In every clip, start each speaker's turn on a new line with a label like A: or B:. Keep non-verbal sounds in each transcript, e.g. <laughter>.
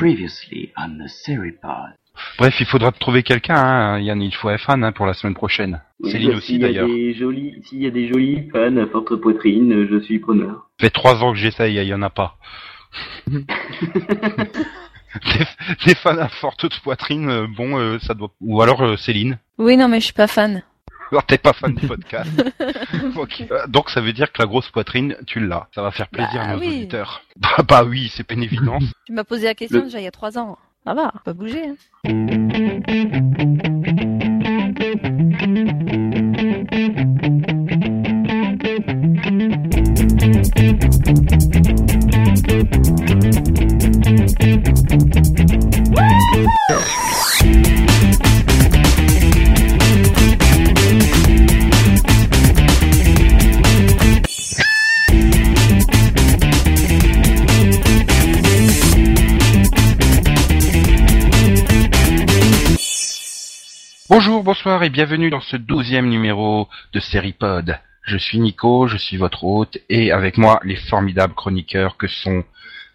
A: Previously on the Seripod.
B: Bref, il faudra trouver quelqu'un, hein. Yann, il faut être fan hein, pour la semaine prochaine.
A: Oui,
B: Céline aussi
A: s'il y a
B: d'ailleurs.
A: S'il y a des jolis fans à forte poitrine, je suis preneur.
B: Ça fait trois ans que j'essaye, il y en a pas. <laughs> des, des fans à forte poitrine, euh, bon, euh, ça doit... Ou alors euh, Céline.
C: Oui, non, mais je suis pas fan.
B: Alors t'es pas fan du <laughs> podcast. Euh, Donc ça veut dire que la grosse poitrine, tu l'as. Ça va faire plaisir
C: Bah
B: à nos
C: oui.
B: auditeurs. <laughs> Bah, bah oui, c'est une évidence.
C: Tu m'as posé la question
A: Le-
C: déjà il y a trois ans. Ça va, pas bouger. Hein.
B: Bonjour, bonsoir et bienvenue dans ce douzième numéro de Seripod. Je suis Nico, je suis votre hôte et avec moi les formidables chroniqueurs que sont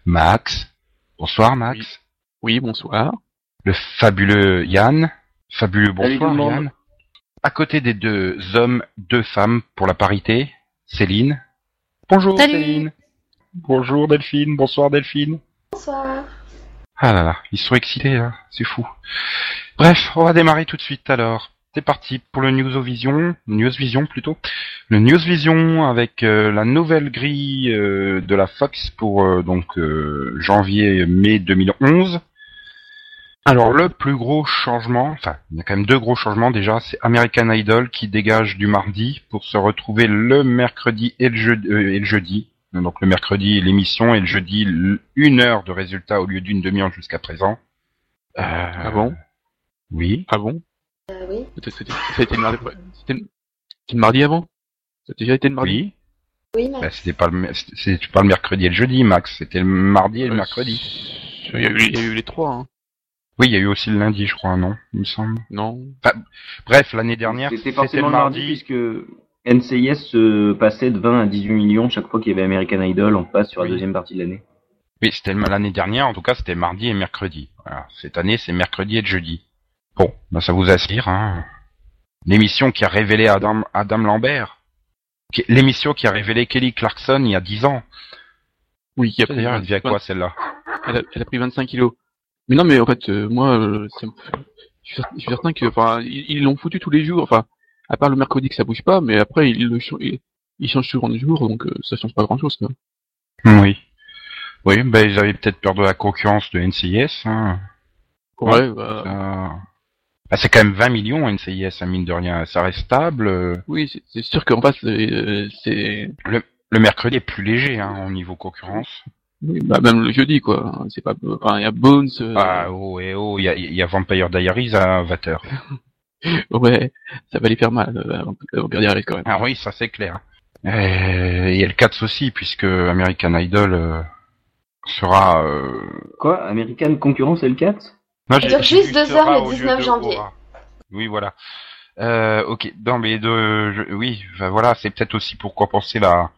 B: Max. Bonsoir Max.
D: Oui, bonsoir.
B: Le fabuleux Yann. Fabuleux bonsoir. Yann. À côté des deux hommes, deux femmes pour la parité, Céline. Bonjour
C: Salut.
B: Céline. Bonjour Delphine, bonsoir Delphine.
E: Bonsoir.
B: Ah là là, ils sont excités là, c'est fou. Bref, on va démarrer tout de suite alors. C'est parti pour le Newsvision, Newsvision plutôt. Le Newsvision avec euh, la nouvelle grille euh, de la Fox pour euh, donc janvier-mai 2011. Alors le plus gros changement, enfin il y a quand même deux gros changements déjà, c'est American Idol qui dégage du mardi pour se retrouver le mercredi et le jeudi. Donc le mercredi l'émission et le jeudi une heure de résultat au lieu d'une demi-heure jusqu'à présent. Euh,
D: Ah bon?
B: Oui.
D: Ah bon?
E: Euh, oui.
D: C'était- c'était- le mardi, c'était c'était le mardi avant? Ça a déjà été le mardi?
B: Oui.
E: Oui, Max.
B: Bah, c'était pas le, mercredi et le jeudi, Max. C'était le mardi et le
D: Euh,
B: mercredi.
D: Il y, a eu, il y a eu les trois, hein.
B: Oui, il y a eu aussi le lundi, je crois, non? Il me semble.
D: Non
B: Bref, l'année dernière,
A: C'était
B: c'était le
A: mardi,
B: mardi.
A: puisque NCIS se passait de 20 à 18 millions chaque fois qu'il y avait American Idol, on passe sur la deuxième partie de l'année.
B: Oui, c'était l'année dernière, en tout cas, c'était mardi et mercredi. Voilà. Cette année, c'est mercredi et jeudi. Bon, bah, ça vous aspire, hein. L'émission qui a révélé Adam, Adam Lambert. Qui- L'émission qui a révélé Kelly Clarkson il y a 10 ans.
D: Oui, il y a
B: D'ailleurs, elle devient à quoi, celle-là?
D: elle, a, elle a pris 25 kilos. Mais non, mais en fait, euh, moi, euh, ça me- je suis cer- je suis certain que, enfin, ils l'ont foutu tous les jours, enfin, à part le mercredi que ça bouge pas, mais après, ils le changent souvent de jour, donc euh, ça change pas grand-chose, quoi.
B: Oui. Oui, ben, ils avaient peut-être peur de la concurrence de NCIS, hein.
D: Ouais, bah,
B: Ça- Bah, c'est quand même 20 millions NCIS, hein, mine de rien. Ça reste stable. euh,
D: oui, c'est- sûr qu'en face, euh, c'est,
B: Le mercredi est plus léger hein, au niveau concurrence.
D: oui, bah, même le jeudi, quoi. C'est pas, enfin, il y a Bones, euh,
B: Ah oh et oh, il y a, il y a Vampire Diaries à 20h. <laughs> <laughs>
D: ouais, ça va les faire mal, euh, avant de regarder quand même.
B: Ah oui, ça c'est clair. Euh, Il y a le 4 aussi, puisque American Idol euh, sera... Euh...
A: Quoi American Concurrence L4
B: Non,
E: dure
B: j'ai
E: juste deux heures le
B: au lieu
E: 19
B: de
E: janvier.
B: aura. Oui, voilà. Euh, ok, non mais de, je- oui, voilà, c'est peut-être aussi pour compenser la,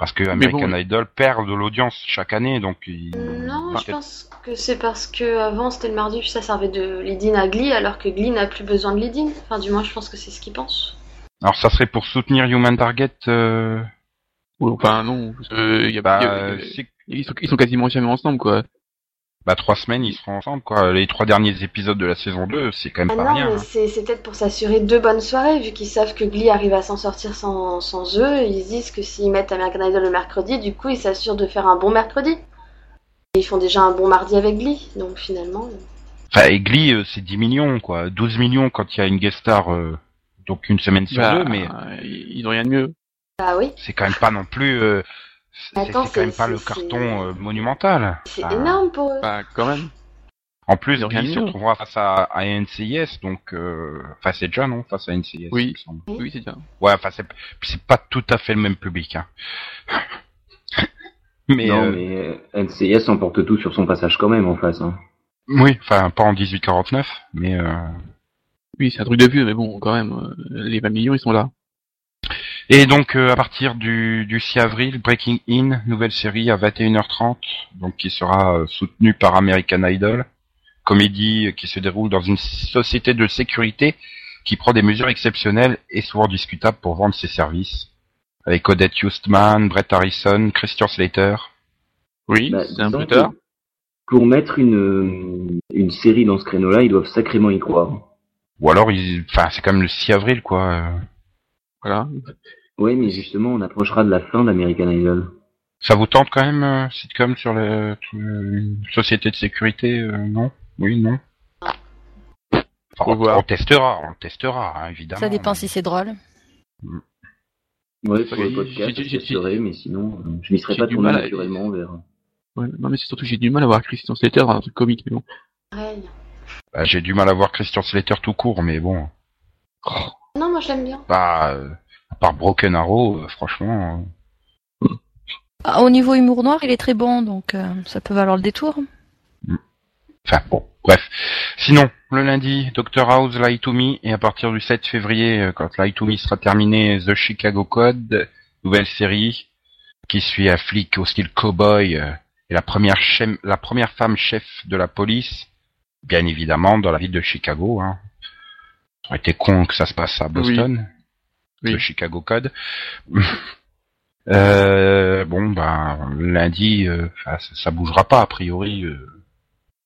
B: parce que American
D: bon.
B: Idol perd de l'audience chaque année, donc il-
E: Non,
B: Enfin,
E: je pense que c'est parce que avant c'était le mardi, puis ça servait de lead-in à Glee, alors que Glee n'a plus besoin de lead-in. Enfin, du moins, je pense que c'est ce qu'ils pensent.
B: alors ça serait pour soutenir Human Target. Euh...
D: Ou- Enfin, non, parce que il y a,
B: Bah,
D: il y a-
B: euh,
D: il y a-
B: c'est-
D: ils, sont, ils sont quasiment jamais ensemble, quoi.
B: Bah trois semaines ils seront ensemble quoi. Les trois derniers épisodes de la saison 2, c'est quand même
E: Ah
B: pas
E: non,
B: rien.
E: mais
B: hein.
E: c'est c'est peut-être pour s'assurer deux bonnes soirées, vu qu'ils savent que Glee arrive à s'en sortir sans, sans eux. Ils se disent que s'ils mettent American Idol le mercredi, du coup, ils s'assurent de faire un bon mercredi. Et ils font déjà un bon mardi avec Glee, donc finalement. euh,
B: Enfin, et Glee, euh, c'est 10 millions quoi. 12 millions quand il y a une guest star, euh, donc une semaine sur
D: Bah,
B: deux, mais
D: ils ils ont rien de mieux.
E: Bah oui,
B: c'est quand même pas non plus. C'est quand même pas le carton euh, monumental.
E: c'est
B: Enfin,
E: énorme pour eux.
D: Bah, quand même.
B: En plus,
D: Ils
B: se retrouvera face à, à NCIS, donc euh, enfin c'est déjà non face à NCIS.
D: Oui.
B: il me semble.
D: Oui, c'est bien.
B: Ouais, enfin c'est c'est pas tout à fait le même public. Hein. <laughs> mais,
A: Non,
B: euh,
A: mais euh, NCIS emporte tout sur son passage quand même en face. Hein.
B: oui, enfin pas en 1849, mais euh,
D: Oui, c'est un truc de vieux, mais bon, quand même, euh, les 20 millions, ils sont là.
B: Et donc euh, à partir du, du 6 avril, Breaking In, nouvelle série à 21h30, donc qui sera euh, soutenue par American Idol, comédie euh, qui se déroule dans une société de sécurité qui prend des mesures exceptionnelles et souvent discutables pour vendre ses services, avec Odette Hustman, Brett Harrison, Christian Slater.
D: Oui,
A: Bah,
D: c'est un peu tard.
A: Pour mettre une, une série dans ce créneau-là, ils doivent sacrément y croire.
B: Ou alors, ils... enfin, c'est quand même le 6 avril, quoi. euh.
D: Voilà.
A: Oui, mais justement, on approchera de la fin d'American Idol.
B: Ça vous tente quand même, euh, sitcom sur le, une société de sécurité, euh, non? Oui, non? Enfin, on, testera, on testera, hein, évidemment.
C: Ça dépend si c'est drôle.
A: Ouais, pour le podcast,
D: j'ai-
A: je testerai, mais sinon, euh, je m'y serais
D: j'ai
A: pas
D: du
A: tourné
D: à-
A: naturellement vers...
D: Ouais, non, mais c'est surtout que j'ai du mal à voir Christian Slater dans un truc comique, mais bon.
E: Pareil.
B: Bah, J'ai du mal à voir Christian Slater tout court, mais bon.
E: Non, moi je l'aime bien.
B: Bah, euh, part Broken Arrow, euh, franchement... euh,
C: Ah, au niveau humour noir, il est très bon, donc euh, ça peut valoir le détour.
B: Enfin, bon, bref. Sinon, le lundi, Dr House Lie to Me, et à partir du 7 février, euh, quand Lie to Me sera terminé, The Chicago Code, nouvelle série, qui suit un flic au style cowboy, euh, et la première, chef- la première femme chef de la police, bien évidemment, dans la ville de Chicago. Hein. Ça aurait été con que ça se passe à Boston,
D: Oui.
B: The Chicago Code. <laughs> euh, bon, bah, lundi, euh, enfin, ça, ça bougera pas, a priori. euh,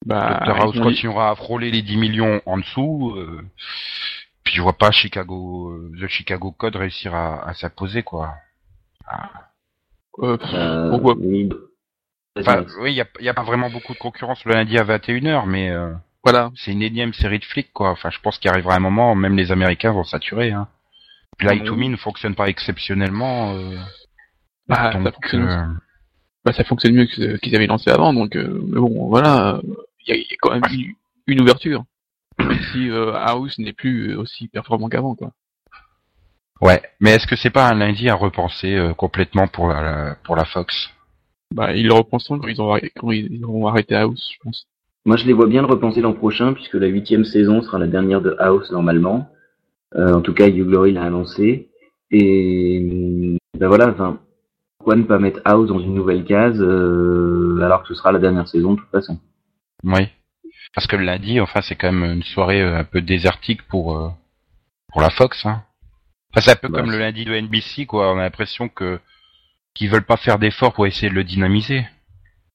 D: Bah,
B: Dr House continuera à frôler les 10 millions en dessous. euh, puis je vois pas Chicago, euh, The Chicago Code réussir à, à s'imposer quoi.
D: euh,
A: Euh,
D: pourquoi
A: oui.
B: Enfin, oui, il y a, y a pas vraiment beaucoup de concurrence le lundi à 21h, mais euh,
D: Voilà.
B: c'est une énième série de flics quoi. Enfin, je pense qu'il arrivera un moment, même les Américains vont saturer. Hein. Puis Light
D: Ah,
B: to. Me ne fonctionne pas exceptionnellement. euh,
D: Bah, ça
B: donc,
D: fonctionne,
B: euh,
D: bah, ça fonctionne mieux que ce qu'ils avaient lancé avant, donc, euh, mais bon, voilà. Il y, a- y a quand même une ouverture. Même si euh, House n'est plus aussi performant qu'avant, quoi.
B: ouais. Mais est-ce que c'est pas un lundi à repenser euh, complètement pour la, la- pour la Fox?
D: Bah, ils le repenseront quand ils, ont, arrêté- quand ils auront arrêté House, je pense.
A: Moi, je les vois bien le repenser l'an prochain, puisque la huitième saison sera la dernière de House, normalement. Euh, en tout cas, Hugh Glory l'a annoncé. Et ben voilà, enfin, pourquoi ne pas mettre House dans une nouvelle case, euh, alors que ce sera la dernière saison, de toute façon
B: Oui. Parce que le lundi, enfin, c'est quand même une soirée euh, un peu désertique pour pour la Fox. Hein. Enfin, c'est un peu
A: Bah,
B: comme le lundi de NBC, quoi. On a l'impression que qu'ils veulent pas faire d'efforts pour essayer de le dynamiser.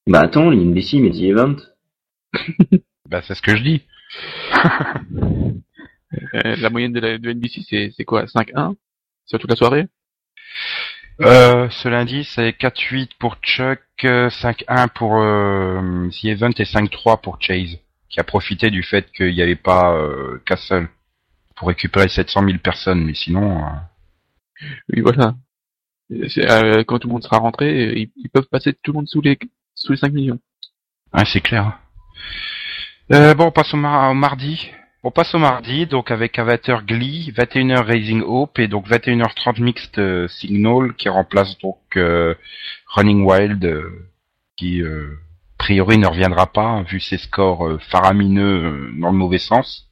A: Bah attends, l'NBC met The Event. <laughs>
B: Bah, c'est ce que je dis. <laughs>
D: Euh, la moyenne de, la, de NBC, c'est, c'est quoi 5-1 Sur toute la soirée?
B: Euh, ce lundi, c'est 4-8 pour Chuck, euh, 5-1 pour euh, The Event et 5-3 pour Chase, qui a profité du fait qu'il n'y avait pas euh, Castle pour récupérer 700 000 personnes. Mais sinon, euh,
D: Oui, voilà. Euh, quand tout le monde sera rentré, ils, ils peuvent passer tout le monde sous les, sous les 5 millions.
B: Ouais, c'est clair. Euh, bon, on passe au, mar- au mardi. On passe au mardi, donc avec à 20h Glee, 21h Raising Hope et donc 21h30 Mixed euh, Signal qui remplace donc euh, Running Wild euh, qui euh, a priori ne reviendra pas vu ses scores faramineux euh, dans le mauvais sens.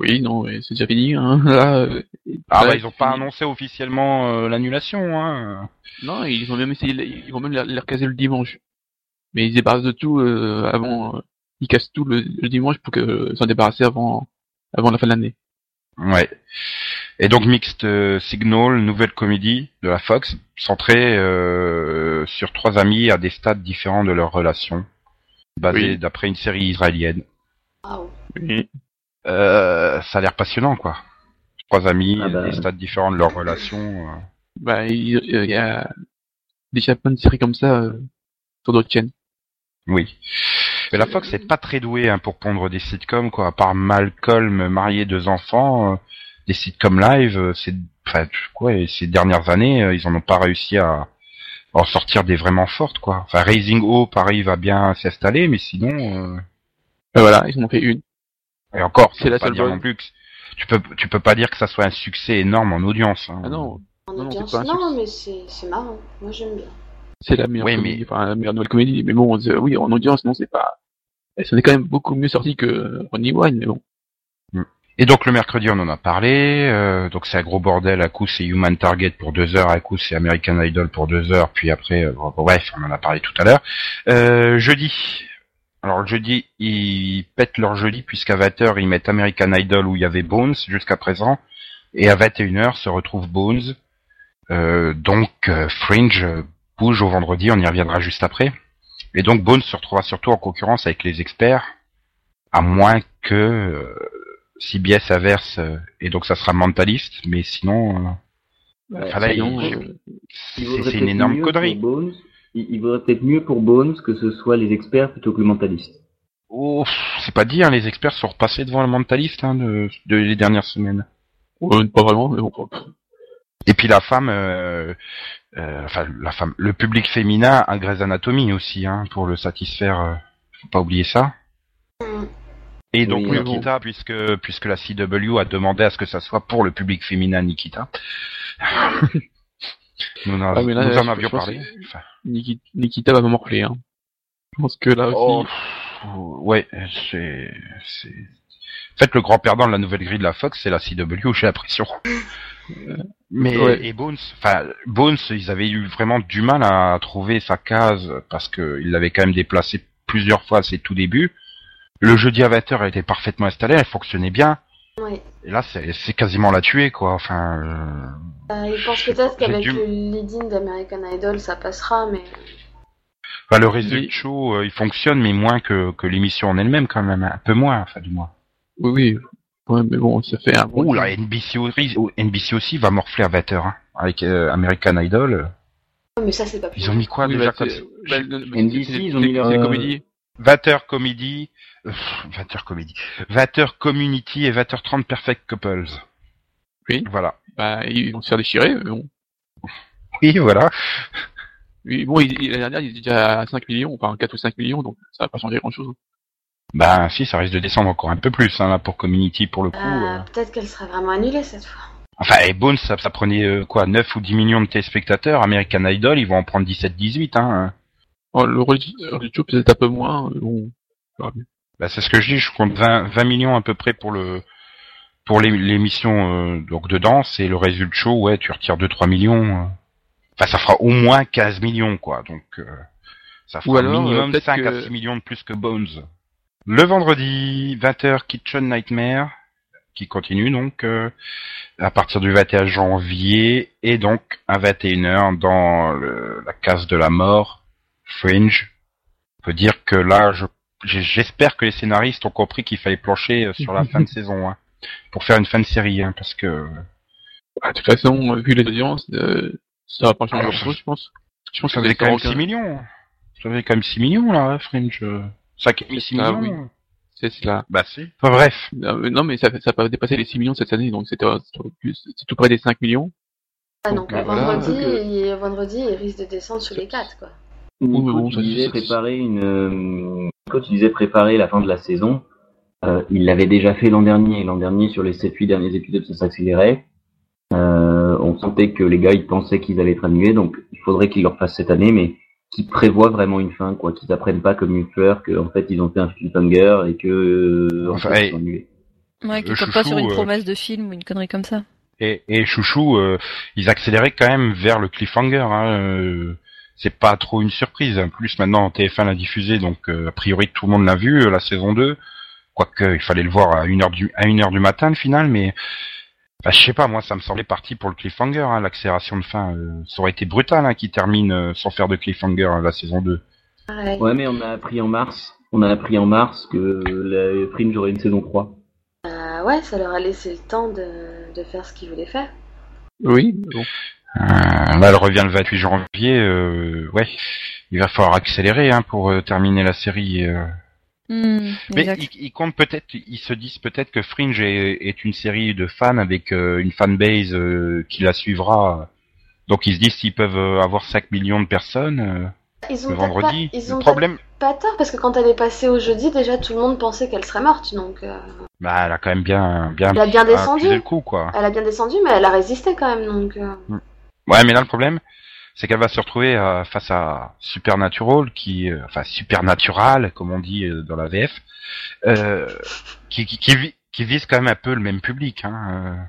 D: Oui, non, c'est déjà fini. Hein. <laughs> Là,
B: Ah bah ils ont pas annoncé officiellement euh, l'annulation hein.
D: Non, ils ont même essayé, ils vont même les recaser le dimanche. Mais ils se débarrassent de tout euh, avant. ils cassent tout le, le dimanche pour que euh, s'en débarrasser avant, avant la fin de l'année.
B: Ouais. Et donc Mixed euh, Signal, nouvelle comédie de la Fox, centrée euh, sur trois amis à des stades différents de leur relation, basée
D: Oui.
B: d'après une série israélienne.
E: Waouh.
D: Oui.
B: Euh, ça a l'air passionnant, quoi. Trois amis,
A: Ah bah.
B: des stades différents de leur relation. euh.
D: Bah, il y a déjà plein de séries comme ça euh, sur d'autres chaînes.
B: Oui. Mais la Fox n'est pas très douée hein, pour pondre des sitcoms, quoi. À part Malcolm, marié, deux enfants, euh, des sitcoms live, euh, c'est, enfin, quoi, et ces dernières années, euh, ils en ont pas réussi à, en sortir des vraiment fortes, quoi. Enfin, Raising Hope arrive à bien s'installer, mais sinon,
D: voilà, ils en ont fait une.
B: et encore,
D: C'est la
B: pas
D: seule
B: dire non plus que tu peux, tu peux pas dire que ça soit un succès énorme en audience. hein.
D: Ah non,
E: En
D: Non, non,
E: audience,
D: c'est pas un
E: non, mais c'est c'est marrant. Moi j'aime bien.
D: C'est la meilleure
B: Oui,
D: comédie,
B: mais-
D: enfin la meilleure nouvelle comédie. Mais bon, oui, en audience, non, c'est pas. Ça est quand même beaucoup mieux sorti que Ronnie Wine, mais bon.
B: Et donc le mercredi, on en a parlé. euh, donc c'est un gros bordel. À coup, c'est Human Target pour deux heures. À coup, c'est American Idol pour deux heures. Puis après, euh, bref, on en a parlé tout à l'heure. Euh, jeudi. Alors le jeudi, ils pètent leur jeudi puisqu'à 20h, ils mettent American Idol où il y avait Bones jusqu'à présent. Et à 21h se retrouve Bones. Euh, donc euh, Fringe euh, bouge au vendredi, on y reviendra juste après. Et donc Bones se retrouvera surtout en concurrence avec les experts, à moins que euh, CBS averse, euh, et donc ça sera mentaliste, mais sinon, euh, enfin,
D: euh,
B: c'est une énorme connerie.
A: Bones, il, il vaudrait peut-être mieux pour Bones que ce soit les experts plutôt que le mentaliste.
B: Oh, c'est pas dit, hein, les experts sont repassés devant le mentaliste hein, de, de les dernières semaines.
D: ouais, pas vraiment, mais bon.
B: Et puis la femme, euh, euh, enfin la femme, le public féminin a Grey's Anatomy aussi, hein, pour le satisfaire. euh, faut pas oublier ça. Et donc
A: Oui,
B: Nikita, puisque puisque la CW a demandé à ce que ça soit pour le public féminin Nikita. <laughs> nous en,
D: Ah, là,
B: nous en avions parlé. Enfin,
D: Nikita va me morfler, hein. Je pense que là aussi.
B: oh, ouais, c'est c'est. En fait, le grand perdant de la nouvelle grille de la Fox, c'est la CW, j'ai l'impression. Mais
D: Ouais.
B: et Bones, enfin Bones, ils avaient eu vraiment du mal à trouver sa case parce que il l'avait quand même déplacé plusieurs fois à ses tout débuts. Le jeudi à 20h, elle était parfaitement installée, elle fonctionnait bien.
E: Oui.
B: Et là, c'est c'est quasiment la tuer, quoi. Enfin, euh,
E: Euh, il pense peut-être qu'avec
B: dû-
E: le lead-in d'American Idol, ça passera, mais
B: enfin, le résultat
D: Oui.
B: show, euh, il fonctionne, mais moins que, que l'émission en elle-même, quand même, un peu moins, enfin du moins.
D: Oui, oui. Ouais, mais bon, ça fait un bon.
B: Ouh, la NBC aussi, NBC aussi va morfler à 20h, hein, avec euh, American Idol.
E: Mais ça c'est pas plus.
B: Ils ont mis quoi
D: Oui,
B: déjà
D: bah,
B: comme
D: bah, le-
A: NBC, ils ont mis leur,
D: c'est comédie.
B: 20h comédie, euh, 20h comédie, 20h community et 20h30 perfect couples.
D: Oui.
B: Voilà.
D: Bah, ils vont se faire déchirer, mais bon.
B: Oui, voilà.
D: Oui, bon, il, il- la dernière, il était déjà à 5 millions, enfin 4 ou 5 millions, donc ça va pas changer grand chose.
B: Ben si, ça risque de descendre encore un peu plus hein, là pour community pour le coup.
E: Ah,
B: euh.
E: Peut-être qu'elle serait vraiment annulée cette fois.
B: Enfin, et Bones, ça, ça prenait euh, quoi, 9 ou 10 millions de téléspectateurs. American Idol, ils vont en prendre 17-18. Hein.
D: Oh, le Joe peut-être un peu moins, mais bon. bien.
B: Ben, c'est ce que je dis, je compte 20, 20 millions à peu près pour le pour l'é- l'émission euh, donc de danse et le résultat show, ouais, tu retires 2-3 millions. euh. Enfin, ça fera au moins 15 millions, quoi. Donc, euh, ça fera
D: alors,
B: minimum
D: euh, peut-être
B: 5 à
D: que-
B: 6 millions de plus que Bones. Le vendredi, 20h, Kitchen Nightmare, qui continue donc euh, à partir du 21 janvier, et donc à 21h dans le- la case de la mort, Fringe. On peut dire que là, je- j'espère que les scénaristes ont compris qu'il fallait plancher euh, sur la <laughs> fin de saison, hein, pour faire une fin de série, hein, parce que
D: Ah, de toute façon, euh, vu les audiences, euh, ça va pas changer
B: Alors,
D: grand chose, je pense. Je pense
B: ça
D: que
B: faisait quand même
D: aucun-
B: 6 millions. Ça faisait quand même 6 millions là, hein, Fringe. Euh, 5,6
D: Ah,
B: millions.
D: C'est cela.
B: Bah si. Enfin, bref.
D: Non, mais- non, mais ça, ça va dépasser les 6 millions cette année, donc c'est tout près des 5 millions.
E: Ah, donc
A: Bah,
E: le
A: voilà.
E: vendredi, il, vendredi, il risque de descendre sous les 4 quoi.
A: Nico,
D: mais bon,
A: tu
D: ça,
A: disais préparer une. euh, tu disais préparer la fin de la saison. Euh, il l'avait déjà fait l'an dernier. L'an dernier, sur les 7-8 derniers épisodes, ça s'accélérait. Euh, on sentait que les gars, ils pensaient qu'ils allaient être annulés, donc il faudrait qu'ils le refassent cette année, mais qu'ils prévoient vraiment une fin, quoi. Qu'ils apprennent pas comme une fleur, qu'en fait, ils ont fait un cliffhanger et que. euh, en
B: Enfin,
A: fait,
B: hey.
A: ils.
C: Ouais, qui
B: Le
C: tombe pas sur une
B: chouchou, euh,
C: promesse de film ou une connerie comme ça.
B: Et, et Chouchou, euh, ils accéléraient quand même vers le cliffhanger. Hein, euh, c'est pas trop une surprise. En plus, maintenant, TF1 l'a diffusé, donc euh, a priori tout le monde l'a vu, euh, la saison 2. Quoique, il fallait le voir à 1h du, à une heure du matin, le final, mais... Bah, je sais pas, moi, ça me semblait parti pour le cliffhanger, hein, l'accélération de fin. euh, ça aurait été brutal hein, qui termine euh, sans faire de cliffhanger hein, la saison 2.
E: Ouais.
A: Ouais, mais on a appris en mars. On a appris en mars que la Fringe aurait une saison 3.
E: Euh, ouais, ça leur a laissé le temps de, de faire ce qu'ils voulaient faire.
D: Oui, bon.
B: Euh, là, elle revient le 28 janvier. Euh, ouais, il va falloir accélérer hein, pour euh, terminer la série.
C: Hmm,
B: Mais ils, ils comptent peut-être, ils se disent peut-être que Fringe est, est une série de fans avec euh, une fanbase euh, qui la suivra. Donc ils se disent s'ils peuvent euh, avoir 5 millions de personnes euh,
E: Ils ont
B: le vendredi.
E: Pas, ils
B: le
E: ont
B: problème,
E: pas tort parce que quand elle est passée au jeudi, déjà tout le monde pensait qu'elle serait morte. Donc euh,
B: bah, elle a quand même bien, bien,
E: Elle a bien descendu.
B: le coup, quoi.
E: elle a bien descendu, mais elle a résisté quand même. Donc euh,
B: Ouais, mais là le problème, c'est qu'elle va se retrouver euh, face à Supernatural, qui, euh, enfin Supernatural, comme on dit euh, dans la VF, euh, qui, qui, qui, qui vise quand même un peu le même public. Hein.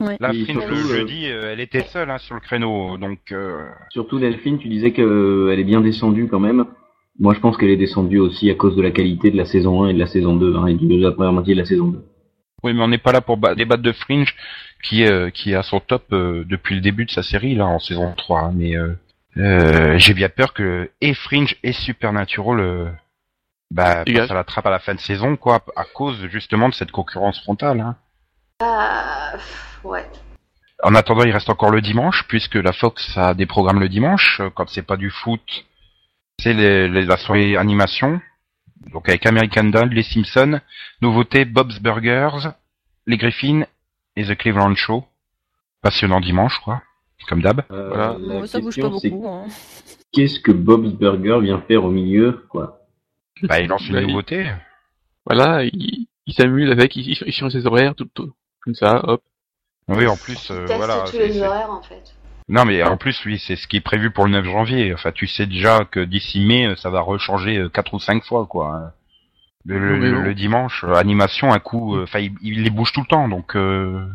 B: euh.
C: Ouais.
B: Là,
A: Et
B: Fringe,
A: surtout,
B: le jeudi, euh, elle était seule hein, sur le créneau, donc euh,
A: Surtout Delphine, tu disais qu'elle est bien descendue quand même. Moi, je pense qu'elle est descendue aussi à cause de la qualité de la saison 1 et de la saison 2, hein, et de la première moitié de la saison 2.
B: Oui, mais on n'est pas là pour ba- débattre de Fringe, qui est euh, qui est à son top euh, depuis le début de sa série là en saison 3. hein, mais euh, euh, j'ai bien peur que et Fringe et Supernatural euh, bah,
D: Dégage.
B: passent à la trappe à la fin de saison, quoi, à cause justement de cette concurrence frontale. Hein.
E: Ah, pff, ouais.
B: En attendant, il reste encore le dimanche, puisque la Fox a des programmes le dimanche. euh, Quand c'est pas du foot, c'est les, les, la soirée animation. Donc avec American Dad, Les Simpsons, nouveauté Bob's Burgers, Les Griffins et The Cleveland Show. Passionnant dimanche, quoi. Comme d'hab.
A: Euh,
D: Voilà.
A: la
C: Ouais, ça bouge pas
A: question, c'est
C: beaucoup. hein.
A: Qu'est-ce que Bob's Burger vient faire au milieu, quoi?
B: Bah, il lance une
D: Bah, il-
B: nouveauté.
D: Voilà, il, il s'amuse avec, il, il change ses horaires, tout, tout comme ça, hop.
B: Oui, en plus,
E: Il
B: euh,
E: teste
B: voilà.
E: tous les horaires en fait.
B: Non, mais en plus, oui, c'est ce qui est prévu pour le 9 janvier. Enfin, tu sais déjà que d'ici mai, ça va rechanger euh, quatre ou cinq fois, quoi. Le, dimanche, euh, animation, un coup, euh, enfin, il, il les bouge tout le temps, donc. Euh...
C: De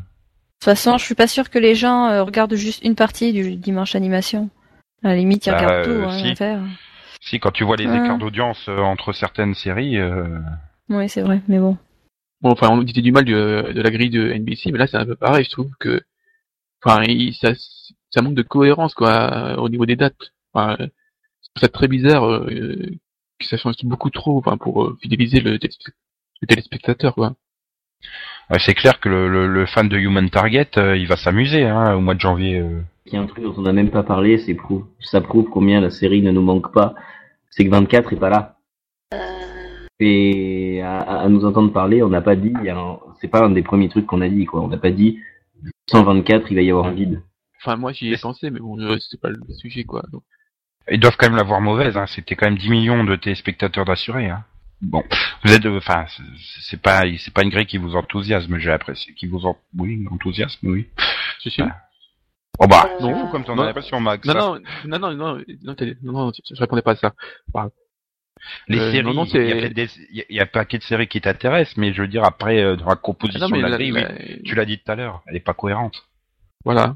C: toute façon, je suis pas sûre que les gens euh, regardent juste une partie du dimanche animation. À la limite, ils
B: Bah,
C: regardent tout.
B: euh,
C: Hein,
B: si.
C: à faire.
B: Si, quand tu vois les
C: Ah.
B: écarts d'audience euh, entre certaines séries, euh...
C: Oui, c'est vrai, mais bon.
D: Bon, enfin, on disait du mal de, de la grille de NBC, mais là, c'est un peu pareil, je trouve que, enfin, il- ça, ça manque de cohérence, quoi, au niveau des dates. Enfin, euh, ça très bizarre, euh, que ça change beaucoup trop, enfin, pour euh, fidéliser le, téléspe- le téléspectateur, quoi.
B: ouais, c'est clair que le, le, le fan de Human Target, euh, il va s'amuser hein, au mois de janvier. euh.
A: Il y a un truc dont on n'a même pas parlé, c'est prouve, ça prouve combien la série ne nous manque pas. C'est que 24 est pas là.
E: Euh,
A: Et à, à nous entendre parler, on n'a pas dit, c'est pas un des premiers trucs qu'on a dit, quoi. On n'a pas dit 124, il va y avoir un vide.
D: Enfin, moi, j'y ai pensé, mais bon, euh, c'est pas le sujet, quoi. Donc,
B: Ils doivent quand même l'avoir mauvaise. Hein. C'était quand même 10 millions de téléspectateurs d'assurés. Hein. Bon, vous êtes, euh, enfin, c'est- pas, c'est pas une grille qui vous enthousiasme, j'ai l'impression, qui vous en, oui, enthousiasme, oui.
D: je suis.
B: Ah. Oh bah,
E: Euh,
B: non, comme t'en
D: non.
B: as l'impression, Max.
D: Non, non, non, non, non, non, non, non, je répondais pas à ça.
B: Les
D: Euh,
B: séries,
D: non, non,
B: il y des, y a- il y a un paquet de séries qui t'intéressent, mais je veux dire après euh, dans la composition
D: Ah non, mais
B: de la
D: la-
B: grille,
D: la-
B: oui, tu l'as dit tout à l'heure, elle est pas cohérente.
D: voilà.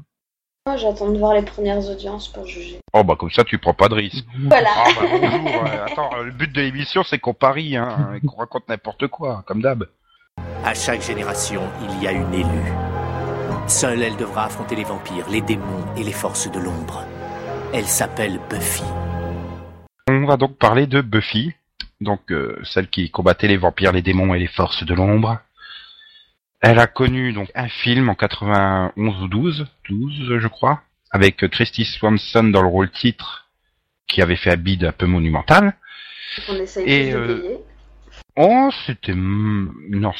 E: Moi, j'attends de voir les premières audiences pour juger.
B: Oh bah comme ça tu prends pas de risque.
E: Voilà.
B: Ah bah bonjour. euh, attends, euh, le but de l'émission c'est qu'on parie, hein, et qu'on raconte n'importe quoi, comme d'hab.
F: À chaque génération, il y a une élue. Seule, elle devra affronter les vampires, les démons et les forces de l'ombre. Elle s'appelle Buffy.
B: On va donc parler de Buffy, donc euh, celle qui combattait les vampires, les démons et les forces de l'ombre. Elle a connu donc un film en 91 ou 12, 12 je crois, avec Christy Swanson dans le rôle titre, qui avait fait un bide un peu monumental.
E: On essaye
B: Et,
E: de
B: euh,
E: payer.
B: Oh, c'était non.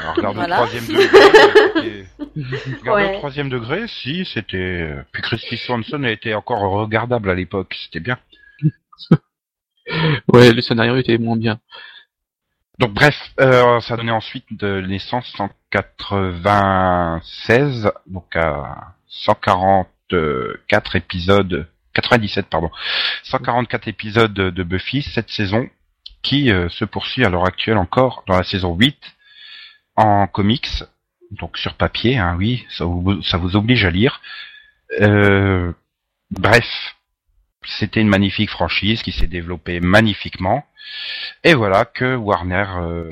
B: Alors, regarde
C: Voilà.
B: le troisième degré. <laughs> Regarde
E: Ouais.
B: le troisième degré, si c'était. Puis Christy Swanson a été encore regardable à l'époque, c'était bien. <laughs>
D: Ouais, le scénario était moins bien.
B: Donc bref, euh, ça donnait ensuite de naissance en 96, donc à 144 épisodes, 97 pardon, 144 épisodes de de Buffy cette saison, qui euh, se poursuit à l'heure actuelle encore dans la saison 8 en comics, donc sur papier, hein, oui, ça vous, ça vous oblige à lire. Euh, bref, c'était une magnifique franchise qui s'est développée magnifiquement. Et voilà que Warner euh,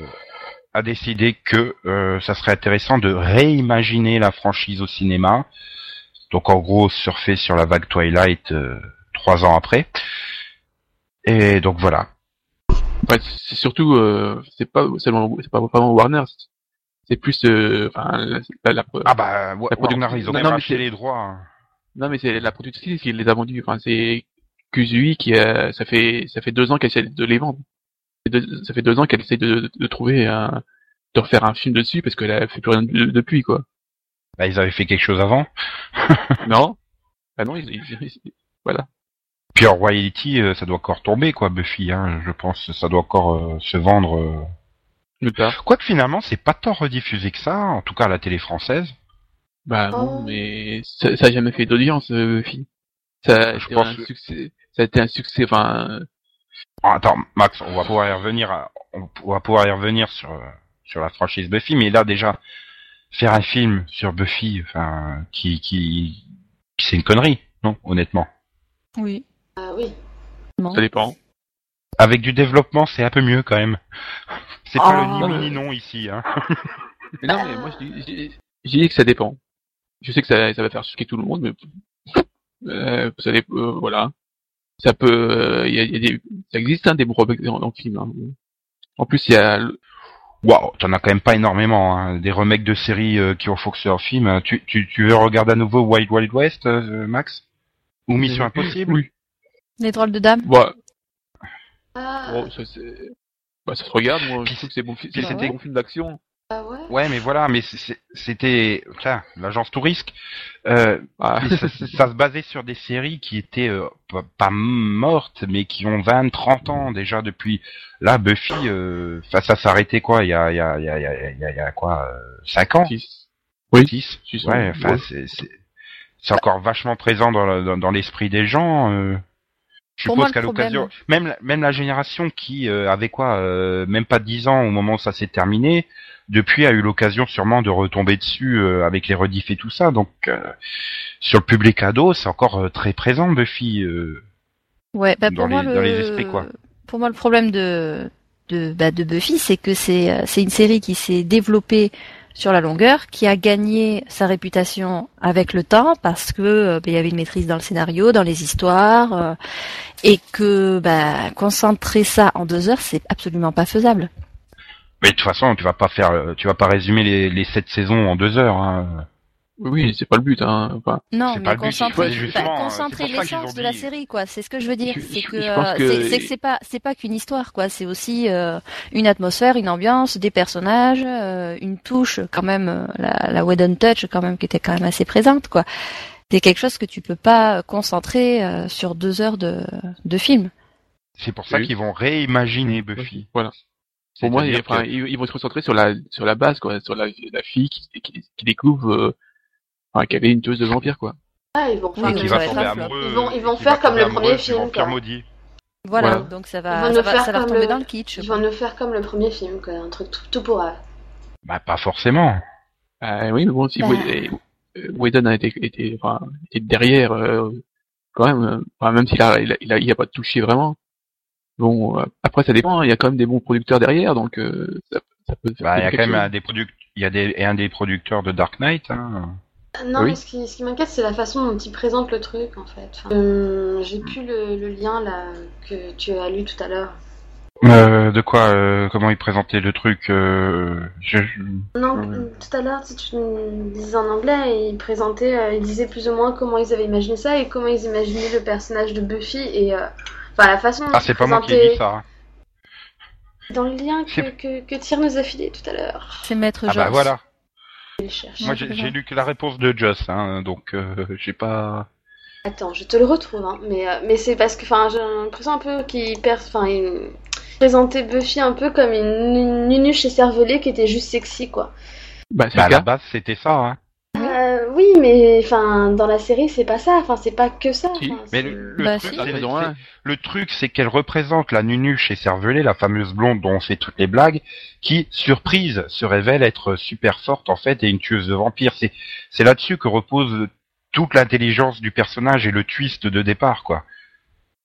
B: a décidé que euh, ça serait intéressant de réimaginer la franchise au cinéma. Donc en gros surfer sur la vague Twilight euh, trois ans après. Et donc voilà.
D: Enfin, c'est surtout, euh, c'est pas seulement, c'est pas vraiment Warner, c'est- plus, euh, enfin, la, la,
B: Ah bah
D: La
B: Warner ils ont
D: Non,
B: même
D: non,
B: acheté les droits. hein.
D: non mais c'est la productrice qui les a vendus. Enfin, c'est Kuzui qui a, ça fait, ça fait deux ans qu'elle essaie de les vendre. Ça fait deux ans qu'elle essaie de, de trouver un, de refaire un film dessus parce qu'elle a fait plus rien de- depuis quoi.
B: Bah, ils avaient fait quelque chose avant. <laughs>
D: Non Ah non, ils, ils- ils- voilà.
B: Puis en royalty, euh, ça doit encore tomber quoi, Buffy. Hein, je pense ça doit encore euh, se vendre. euh. Quoique finalement, c'est pas tant rediffusé que ça, en tout cas à la télé française.
D: Bah
E: Oh.
D: non, mais ça, ça a jamais fait d'audience, euh, Buffy. Ça a
B: Je
D: été
B: pense
D: un
B: que-
D: succès. Ça a été un succès. Enfin,
B: Ah, Attends, Max, on va pouvoir y revenir. à- on va pouvoir y revenir sur euh, sur la franchise Buffy, mais là déjà faire un film sur Buffy, enfin, qui, qui, c'est une connerie, non, honnêtement.
C: Oui.
E: Ah oui.
C: Non.
D: Ça dépend.
B: Avec du développement, c'est un peu mieux quand même. <laughs> C'est pas
C: Oh.
B: le ni
D: Non,
B: oui
D: mais-
B: ni non ici. Hein. <laughs>
D: Mais non, mais moi, je dis, je dis- je dis que ça dépend. Je sais que ça, ça va faire choquer tout le monde, mais euh, ça dépend, euh, voilà. Ça peut, euh, il y a, il y a des, ça existe hein, des bons remakes dans, dans le film. hein. En plus, il y a, le-
B: Waouh, t'en as quand même pas énormément. Hein. Des remakes de séries euh, qui ont fonctionné en film. Tu, tu, tu veux regarder à nouveau Wild Wild West, euh, Max? Ou Mission Impossible?
D: Oui.
C: Les drôles de dames?
D: Bah,
E: Ah,
D: bon, ça, c'est- bah, ça se regarde. Moi, je trouve que c'est bon, c'est
C: c'était-
D: un bon film d'action.
E: Ah ouais?
B: Ouais, mais voilà, mais c'était, l'agence Tourisque. Euh,
D: Ah. <laughs>
B: ça, ça se basait sur des séries qui étaient euh, pas, pas mortes, mais qui ont 20, 30 ans déjà depuis. Là, Buffy, euh, ça s'arrêtait quoi Il y a, il y a, il y a, il y a, il y a- il y a quoi euh, 5 ans?
D: Six. Oui.
B: 6
D: Six,
B: Ouais, enfin,
D: ouais.
B: c'est, encore vachement présent dans, dans, dans l'esprit des gens. Je suppose qu'à l'occasion, même, la- même la génération qui euh, avait quoi, euh, même pas 10 ans au moment où ça s'est terminé, depuis a eu l'occasion sûrement de retomber dessus euh, avec les rediffs et tout ça. Donc, euh, sur le public ado, c'est encore euh, très présent, Buffy. euh.
C: Ouais, bah
B: Dans
C: pour moi
B: les-
C: le
B: les esprits, quoi.
C: pour moi le problème de de bah, de Buffy, c'est que c'est c'est une série qui s'est développée sur la longueur, qui a gagné sa réputation avec le temps parce que euh, bah, il y avait une maîtrise dans le scénario, dans les histoires, euh, et que bah, concentrer ça en deux heures, c'est absolument pas faisable.
B: Mais de toute façon, tu vas pas faire, euh, tu vas pas résumer les, les sept saisons en deux heures. Hein.
D: Oui, c'est pas le but. Hein. Enfin,
C: Non, mais
B: pas le but,
C: concentrer,
B: c'est justement,
C: bah, concentrer
B: qu'ils
C: l'essence de la série, quoi. C'est ce que je veux dire. C'est que euh,
D: que-
C: c'est que c'est pas c'est pas qu'une histoire, quoi. C'est aussi euh, une atmosphère, une ambiance, des personnages, euh, une touche, quand même, euh, la, la Whedon touch, quand même, qui était quand même assez présente, quoi. C'est quelque chose que tu peux pas concentrer euh, sur deux heures de de film.
B: C'est pour ça
D: Oui.
B: qu'ils vont réimaginer Buffy.
D: Voilà. Pour moi,
B: que-
D: ils, ils vont se concentrer sur la sur la base, quoi, sur la, la fille qui, qui, qui découvre euh, enfin, qu'elle est une tueuse de vampires, quoi.
E: Ah, ils vont faire
C: oui,
B: qui va tomber amoureux.
E: Ils vont- ils vont
B: qui va
E: faire comme le premier film,
B: vampire
E: quoi.
B: maudit.
C: Voilà.
D: Voilà.
C: Donc ça
E: Ils
C: va
E: vont
C: ça
E: nous
C: va,
E: faire
C: ça va
E: comme
C: retomber
E: le-
C: dans le kitsch.
E: Ils vont nous faire comme le premier film, quoi. Un truc tout, tout pour eux.
B: Bah pas forcément.
D: Euh, oui, mais bon, si
C: Bah.
D: Whedon- a été, été, enfin, été derrière, euh, quand même, euh, enfin, même s'il a, il a, il a, il a pas touché vraiment. Bon, euh, après ça dépend, il y a quand même des bons producteurs derrière, donc euh, ça, ça peut faire
B: Bah, il y a
D: quelque
B: quand même
D: chose.
B: un des product... il y a des et un des producteurs de Dark Knight. Hein.
E: Non,
D: Oui.
E: mais ce qui, ce qui m'inquiète, c'est la façon dont ils présentent le truc, en fait. Enfin, euh, J'ai plus le, le lien, là, que tu as lu tout à l'heure.
B: Euh, de quoi euh, Comment ils présentaient le truc euh, je...
E: Non, tout à l'heure, si tu me disais en anglais, ils présentaient, euh, ils disaient plus ou moins comment ils avaient imaginé ça et comment ils imaginaient le personnage de Buffy et, euh, enfin, la façon dont
B: Ah, c'est pas moi qui ai dit ça. hein.
E: dans le lien que, que, que Tyr nous a filé tout à l'heure.
C: C'est maître
B: Ah bah voilà. Moi j'ai lu que la réponse de Joss, hein, donc euh, j'ai pas.
E: Attends, je te le retrouve, hein. mais, euh, mais c'est parce que enfin, j'ai l'impression un peu qu'il perd, enfin, il présentait Buffy un peu comme une, une nunuche écervelée qui était juste sexy, quoi.
D: Bah, c'est
B: Bah, à la base c'était ça. Hein.
E: Euh, oui, mais enfin, dans la série, c'est pas ça, enfin, c'est pas que ça.
D: Si.
B: Mais le, le
C: Bah,
B: truc,
C: si.
B: Le truc, c'est qu'elle représente la nunuche et cervelée, la fameuse blonde dont on fait toutes les blagues, qui, surprise, se révèle être super forte en fait et une tueuse de vampires. C'est c'est là-dessus que repose toute l'intelligence du personnage et le twist de départ, quoi.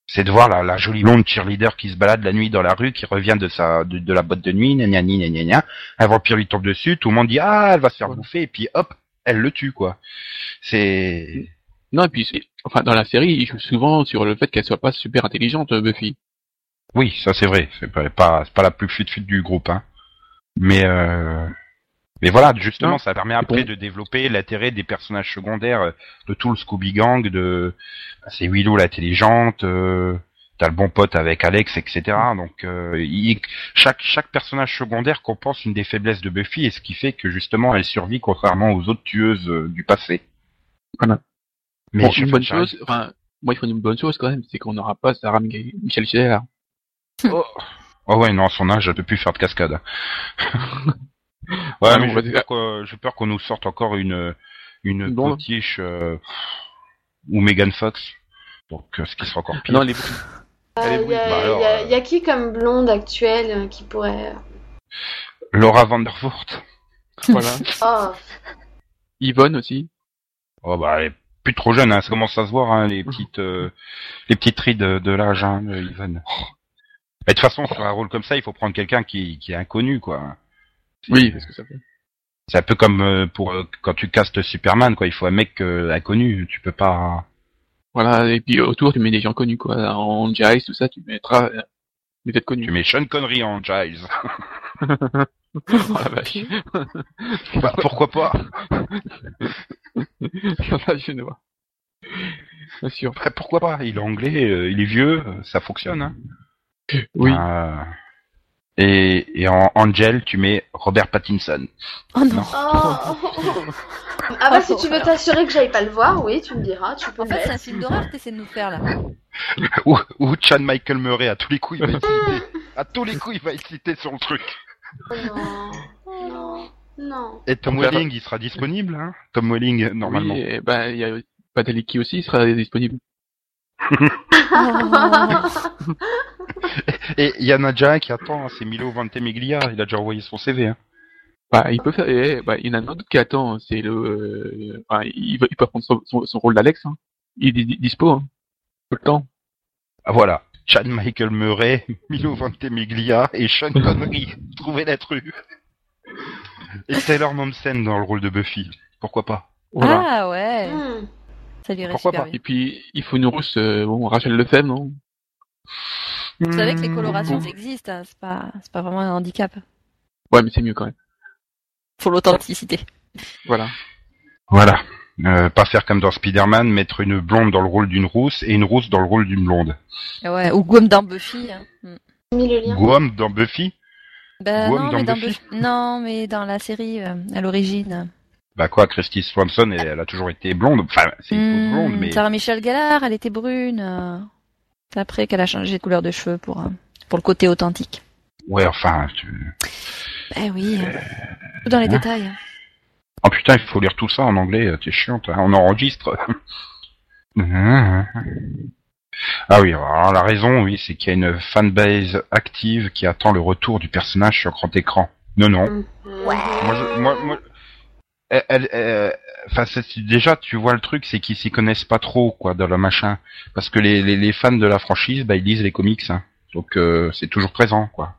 B: C'est de voir la, la jolie blonde cheerleader qui se balade la nuit dans la rue, qui revient de sa de, de la boîte de nuit, gna gna gna gna gna. Un vampire lui tombe dessus, tout le monde dit ah elle va se faire
D: Ouais.
B: bouffer et puis hop elle le tue quoi. C'est
D: Non, et puis, enfin, dans la série, il joue souvent sur le fait qu'elle soit pas super intelligente, euh, Buffy.
B: Oui, ça c'est vrai. C'est pas, pas, pas la plus fut-fut du groupe, hein. Mais, euh... mais voilà, justement,
D: Non,
B: ça permet après
D: bon.
B: de développer l'intérêt des personnages secondaires euh, de tout le Scooby Gang, de, bah, c'est Willow l'intelligente, euh... t'as le bon pote avec Alex, etc. Donc, euh, il- chaque, chaque personnage secondaire compense une des faiblesses de Buffy et ce qui fait que justement elle survit contrairement aux autres tueuses euh, du passé.
D: Voilà.
B: Mais
D: Bon,
B: je-
D: une bonne chose, enfin, moi, il faut une bonne chose quand même, c'est qu'on n'aura pas Sarah Michel Gellar.
B: Oh. oh ouais, non, à son âge, elle peut plus faire de cascade. <laughs> ouais,
D: Ah
B: mais
D: non, on va
B: j'ai
D: dire-
B: peur qu'on- j'ai peur qu'on nous sorte encore une une potiche euh, ou Megan Fox. Donc, ce qui sera encore pire.
D: Non,
E: Euh, Il y, a-
B: Bah alors,
E: y a-
B: euh,
E: y a qui comme blonde actuelle euh, qui pourrait.
B: Laura Vandervoort. <laughs>
D: Voilà.
E: Oh,
D: Yvonne aussi.
B: Oh bah elle est plus trop jeune, hein. ça commence à se voir hein, les petites euh, les petites rides de, de l'âge, hein, Yvonne. Mais de toute façon, sur un rôle comme ça, il faut prendre quelqu'un qui, qui est inconnu, quoi.
D: Oui, parce que ça fait.
B: C'est un peu comme pour quand tu castes Superman, quoi. Il faut un mec euh, inconnu. Tu peux pas.
D: Voilà, et puis autour, tu mets des gens connus, quoi. En Giles, tout ça, tu mettras euh, des têtes
B: Tu
D: connues.
B: mets Sean Connery en Giles.
D: oh la vache. <laughs>
B: bah, pourquoi pas
D: la <laughs> vache, je ne vois. Bien sûr.
B: Bah, Pourquoi pas? Il est anglais, euh, il est vieux, euh, ça fonctionne. Hein.
D: Oui.
B: Euh, et, et en Angel, tu mets Robert Pattinson.
C: Oh non.
E: Oh. Ah bah si tu veux t'assurer que j'aille pas le voir, oui, tu me diras, tu peux
C: En fait, c'est un film d'horreur que t'essaies de nous faire là. <laughs>
B: ou, ou Chan Michael Murray, à tous les coups, il va cité. À tous les coups, il va cité sur le truc.
E: Non, non, non.
B: Et Tom. Welling, il sera disponible, hein? Tom Welling, normalement.
D: Oui, et ben, il y a Padalecki aussi, il sera disponible.
B: Et il y en a déjà un qui attend, hein, c'est Milo Ventimiglia, il a déjà envoyé son CV. Hein.
D: Bah, il peut faire, eh, bah, il y en a un autre qui attend, c'est le, euh, enfin, il, va, il peut prendre son, son, son rôle d'Alex, hein. Il est di- dispo, hein. Tout le temps.
B: Ah voilà, Chan Michael Murray, <laughs> Milo Ventimiglia et Sean Connery. <laughs> Trouvez la true. Et Taylor Momsen dans le rôle de Buffy. Pourquoi pas?
D: Voilà.
C: Ah ouais.
E: Hmm.
C: Ça lui irait
B: Pourquoi
C: super
B: pas
C: bien.
D: Et puis, il faut une rousse, euh, bon, Rachel Lefebvre, non?
C: Vous savez que les
B: Hmm.
C: colorations existent, hein, c'est pas, c'est pas vraiment un handicap.
D: Ouais, mais c'est mieux quand même.
C: Pour l'authenticité.
D: Voilà.
B: Voilà. Euh, pas faire comme dans Spider-Man, mettre une blonde dans le rôle d'une rousse et une rousse dans le rôle d'une blonde.
C: Ouais, ou Guam dans Buffy. Hein. Hmm.
B: Guam dans Buffy
C: Bah,
B: Guam
C: non,
B: dans
C: mais dans
B: Buffy
C: Buffy- non, mais dans la série, euh, à l'origine.
B: Bah quoi, Christy Swanson, elle, elle a toujours été blonde. Enfin, c'est une
C: Hmm,
B: blonde, mais...
C: Sarah Michelle Gellar, elle était brune. euh. C'est après qu'elle a changé de couleur de cheveux pour, euh, pour le côté authentique.
B: Ouais, enfin... Tu...
C: Eh oui, euh, tout dans les
B: hein.
C: détails.
B: Oh putain, il faut lire tout ça en anglais, euh, t'es chiante, hein, on enregistre. <laughs> ah oui, alors la raison, oui, c'est qu'il y a une fanbase active qui attend le retour du personnage sur grand écran. Non, non.
E: Hmm.
B: Moi, je, moi, moi, elle, elle- elle- enfin, c'est- déjà, tu vois le truc, c'est qu'ils s'y connaissent pas trop, quoi, dans le machin, parce que les, les, les fans de la franchise, bah, ils lisent les comics, hein. donc euh, c'est toujours présent, quoi.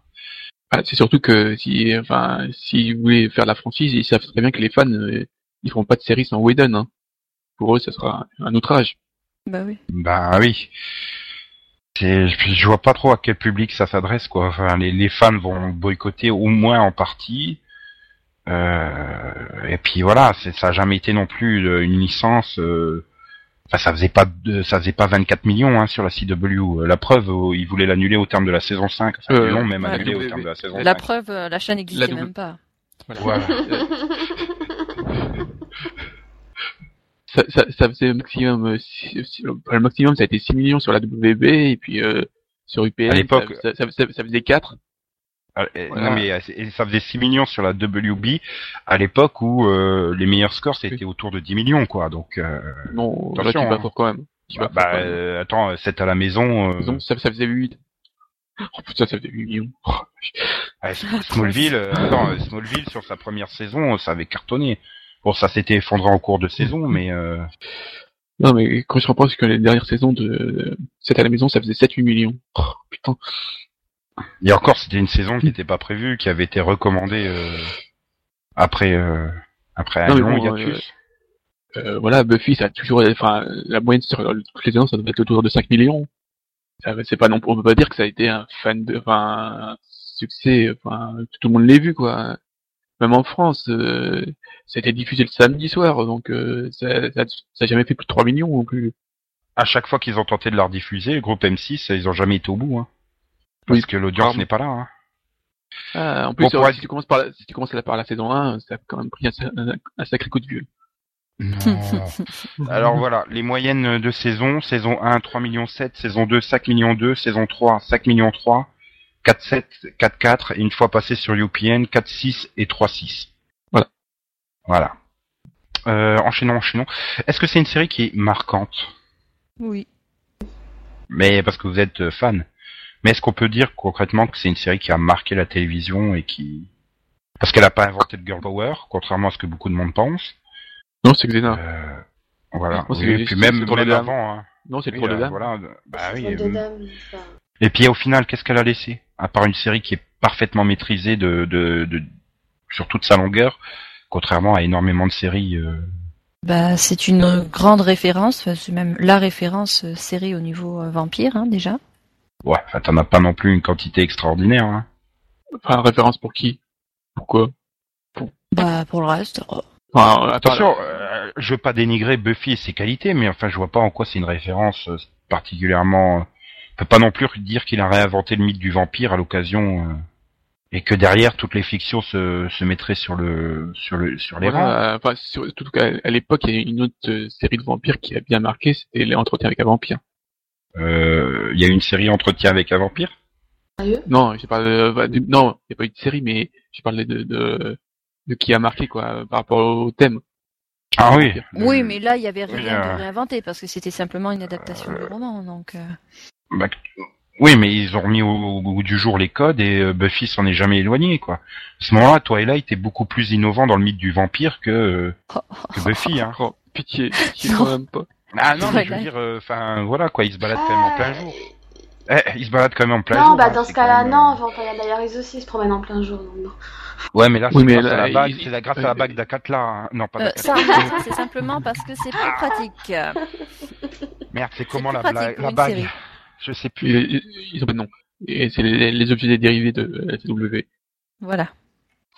D: Ah, c'est surtout que si, enfin, si vous voulez faire la franchise, ils savent très bien que les fans, euh, ils feront pas de série sans Whedon, hein. Pour eux, ça sera un outrage.
C: Bah oui.
B: Bah oui. C'est, je je vois pas trop à quel public ça s'adresse quoi. Enfin, les, les fans vont boycotter au moins en partie. Euh, et puis voilà, ça a jamais été non plus euh, une licence. euh, Enfin, ça faisait pas de, ça faisait pas 24 millions hein, sur la CW. La preuve, ils voulaient l'annuler au terme de la saison 5. Enfin,
D: Euh,
B: ils l'ont même
C: ouais,
B: annulé au terme de la saison
C: La
B: 5.
C: preuve, euh, la chaîne n'existait
D: double-
C: même pas.
B: Voilà. <laughs>
D: Ça, ça, ça faisait maximum, euh, le maximum, ça a été 6 millions sur la WB, et puis, euh, sur UPN,
B: À l'époque-
D: ça, ça, ça, ça faisait 4.
B: Ah,
D: Voilà.
B: Non mais euh, ça faisait 6 millions sur la WB à l'époque où euh, les meilleurs scores c'était autour de 10 millions quoi. Donc euh,
D: Non, là, tu
B: Attention,
D: vas
B: hein.
D: quand même. Tu
B: bah, bah,
D: quand même.
B: euh, attends, 7 à la maison.
D: Disons, ça, ça faisait 8. <laughs> Oh putain, ça faisait 8 millions. <laughs> Oh,
B: Ouais, Smallville, <laughs> attends, Smallville sur sa première saison, ça avait cartonné. Bon, ça s'était effondré en cours de saison, mais
D: Non, mais quand je repense que les dernières saisons de 7 à la maison, ça faisait 7-8 millions. Oh, putain.
B: Et encore, c'était une saison qui n'était pas prévue, qui avait été recommandée euh, après euh, après un long
D: bon,
B: hiatus.
D: Euh, voilà, Buffy, ça a toujours, enfin, la moyenne sur toutes les saisons, ça doit être autour de 5 millions. Ça, C'est pas non, on peut pas dire que ça a été un fan de, enfin, un succès, enfin, tout le monde l'a vu, quoi. Même en France, euh, ça a été diffusé le samedi soir, donc euh, ça, ça, ça a jamais fait plus de 3 millions non plus.
B: À chaque fois qu'ils ont tenté de la rediffuser, le groupe M6, ils ont jamais été au bout, hein, parce
D: Oui.
B: que l'audience
D: Pardon.
B: n'est pas là. Hein.
D: Ah, en plus,
B: Bon, pour
D: euh, si tu commences par la, si tu commences par la saison 1, ça a quand même pris un, sa- un- un sacré coup de vieux.
B: Alors voilà, les moyennes de saison, saison 1, 3 millions 7, saison 2, 5 millions 2, saison 3, 5 millions 3, 4 7, 4 4, et une fois passé sur UPN, 4 6 et 3 6.
D: Voilà.
B: Voilà. Euh, enchaînons, enchaînons. Est-ce que c'est une série qui est marquante?
C: Oui.
B: Mais parce que vous êtes euh, fan. Mais est-ce qu'on peut dire concrètement que c'est une série qui a marqué la télévision et qui Parce qu'elle a pas inventé le girl power, contrairement à ce que beaucoup de monde pense.
D: Non, c'est Xena.
B: Euh, voilà.
D: C'est-
B: Oui, et puis même,
D: pour
B: même
D: les dames.
B: avant. Hein.
D: Non, c'est le
B: Oui,
D: troll de
B: euh,
D: dame.
B: voilà. Bah oui. Euh,
E: enfin.
B: Et puis au final, qu'est-ce qu'elle a laissé? À part une série qui est parfaitement maîtrisée de, de, de sur toute sa longueur, contrairement à énormément de séries. euh,
C: Bah, c'est une grande référence, c'est même la référence euh, série au niveau euh, vampire, hein, déjà.
B: Ouais, enfin, t'en as pas non plus une quantité extraordinaire. Hein.
D: Enfin, référence pour qui? Pourquoi?
C: Bah, pour le reste, oh,
D: Enfin,
B: Attention, euh, je veux pas dénigrer Buffy et ses qualités, mais enfin, je vois pas en quoi c'est une référence euh, particulièrement. On peut pas non plus dire qu'il a réinventé le mythe du vampire à l'occasion euh, et que derrière toutes les fictions se, se mettraient sur le sur le sur les rangs.
D: Voilà, euh, enfin, sur, en tout cas, à l'époque, il y a une autre euh, série de vampires qui a bien marqué, c'était Les Entretiens avec un vampire.
B: Euh, Il y a une série Entretien avec un vampire?
E: Sérieux?
D: Non, j'ai parlé, euh, bah, non, il n'y a pas eu de série, mais j'ai parlé de, de, de qui a marqué, quoi, euh, par rapport au thème.
B: Ah oui.
C: Oui, mais là, il y avait
B: oui,
C: rien
B: euh,
C: de réinventé parce que c'était simplement une adaptation du roman, donc. euh,
B: Bah, oui, mais ils ont remis au, au goût du jour les codes et euh, Buffy s'en est jamais éloigné, quoi. À ce moment-là, Twilight est beaucoup plus innovant dans le mythe du vampire que, euh, que Buffy, hein.
D: Oh, pitié, pitié <laughs> quand même pas.
B: Ah non, mais je veux dire, euh, enfin, voilà, quoi, ils se baladent quand même en plein jour. Eh, ils se baladent quand même en plein
E: Non,
B: jour.
E: bah
B: hein,
E: dans ce cas-là,
B: même,
E: non.
B: euh,
E: Vampire Diaries aussi se promène en plein jour.
B: Ouais, mais là, c'est
D: Oui,
B: grâce
D: là,
B: à la
D: il-
B: bague,
D: il-
B: c'est la grâce à la bague d'Akatla. Hein. Non, pas
C: euh,
B: d'Akatla.
C: ça, ça, c'est simplement parce que c'est plus pratique. <laughs>
B: Merde, c'est comment la, la, bague
C: série.
B: Je sais plus.
D: Ils, ils ont pas de nom. Et c'est les, les objets dérivés de la CW.
C: Voilà.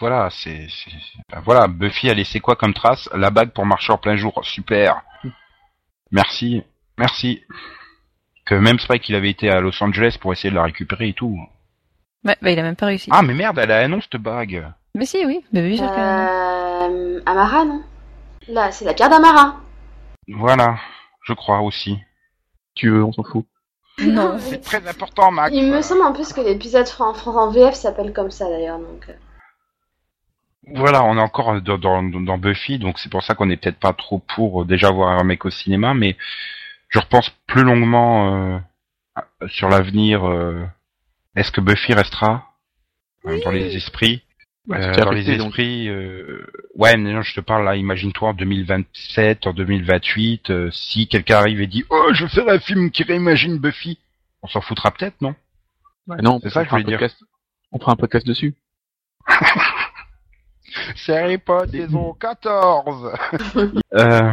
B: Voilà, c'est, ben voilà, Buffy a laissé quoi comme trace? La bague pour marcher en plein jour. Super. Merci, merci. Que même Spike, il avait été à Los Angeles pour essayer de la récupérer et tout.
C: Ouais, bah, il a même pas réussi.
B: Ah, mais merde, elle a annoncé cette bague.
C: Mais si, oui, mais oui, sûr que non.
E: Euh, Amara, non? Là, c'est la pierre d'Amara.
B: Voilà, je crois aussi.
D: Tu veux, on s'en fout.
C: Non.
B: C'est très important, Max.
E: Il me semble en plus que l'épisode en France en VF s'appelle comme ça d'ailleurs. Donc, euh.
B: Voilà, on est encore dans, dans, dans Buffy, donc c'est pour ça qu'on est peut-être pas trop pour euh, déjà voir un mec au cinéma, mais je repense plus longuement euh, sur l'avenir. euh, Est-ce que Buffy restera dans les esprits?
D: Bah,
B: Euh,
D: déjà
B: Dans les esprits, euh, ouais, mais non, je te parle là. Imagine-toi en 2027, en 2028, euh, si quelqu'un arrive et dit, oh, je fais un film qui réimagine Buffy, on s'en foutra peut-être, non?
D: Bah, non,
B: C'est ça que je voulais
D: podcast. On fera un podcast dessus. <laughs>
B: C'est <laughs> Harry Potter saison 14 <laughs> euh,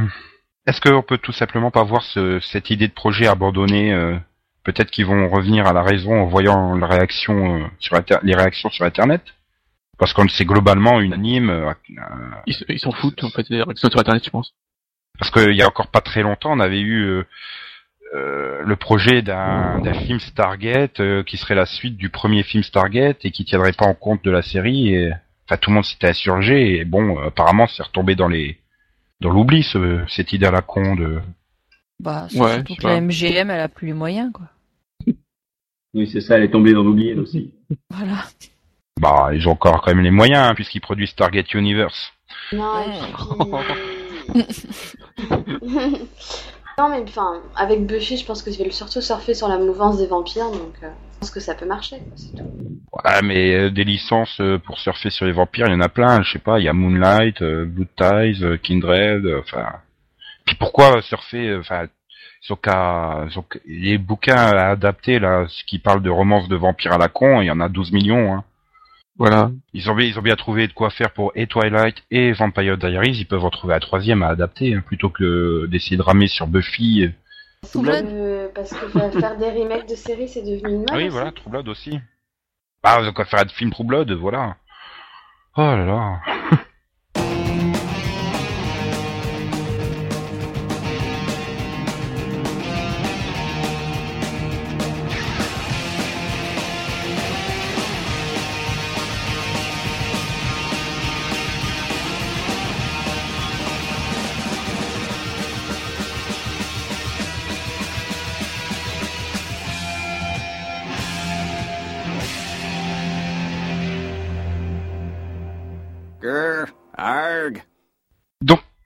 B: Est-ce qu'on peut tout simplement pas voir ce, cette idée de projet abandonnée euh, Peut-être qu'ils vont revenir à la raison en voyant la réaction, euh, sur Inter- les réactions sur Internet? Parce qu'on c'est globalement unanime. euh, euh,
D: Ils s'en foutent, en fait, des réactions sur Internet, je pense.
B: parce qu'il y a encore pas très longtemps, on avait eu euh, euh, le projet d'un d'un film Stargate euh, qui serait la suite du premier film Stargate et qui tiendrait pas en compte de la série. Et, enfin, tout le monde s'était insurgé et bon, euh, apparemment, c'est retombé dans les dans l'oubli ce, cette idée à la con de.
C: Bah, c'est
D: Ouais,
C: surtout que la. MGM, elle a plus les moyens, quoi. <laughs>
A: Oui, c'est ça, elle est tombée dans l'oubli elle aussi. <laughs>
C: Voilà.
B: Bah, ils ont encore quand même les moyens hein, puisqu'ils produisent Stargate Universe. <laughs>
E: Non, mais enfin, avec Buffy, je pense que je vais surtout surfer sur la mouvance des vampires, donc euh, pense que ça peut marcher, quoi, c'est tout.
B: Voilà, mais euh, des licences euh, pour surfer sur les vampires, il y en a plein. Je sais pas, il y a Moonlight, euh, Blue Ties, euh, Kindred, euh, enfin. Puis pourquoi surfer Enfin, ils ont qu'à, les bouquins à adapter là, ce qui parle de romances de vampires à la con, il y en a 12 millions. Hein.
D: Voilà.
B: Ils ont bien, ils ont bien trouvé de quoi faire pour et Twilight et Vampire Diaries. Ils peuvent en trouver un troisième à adapter hein, plutôt que d'essayer de ramer sur Buffy.
C: Blood.
E: Parce que fa- faire des remakes de séries, c'est devenu une mode.
B: Ah oui,
E: aussi.
B: voilà, True Blood aussi. Bah, qu'à faire un film True Blood, voilà. Oh là là.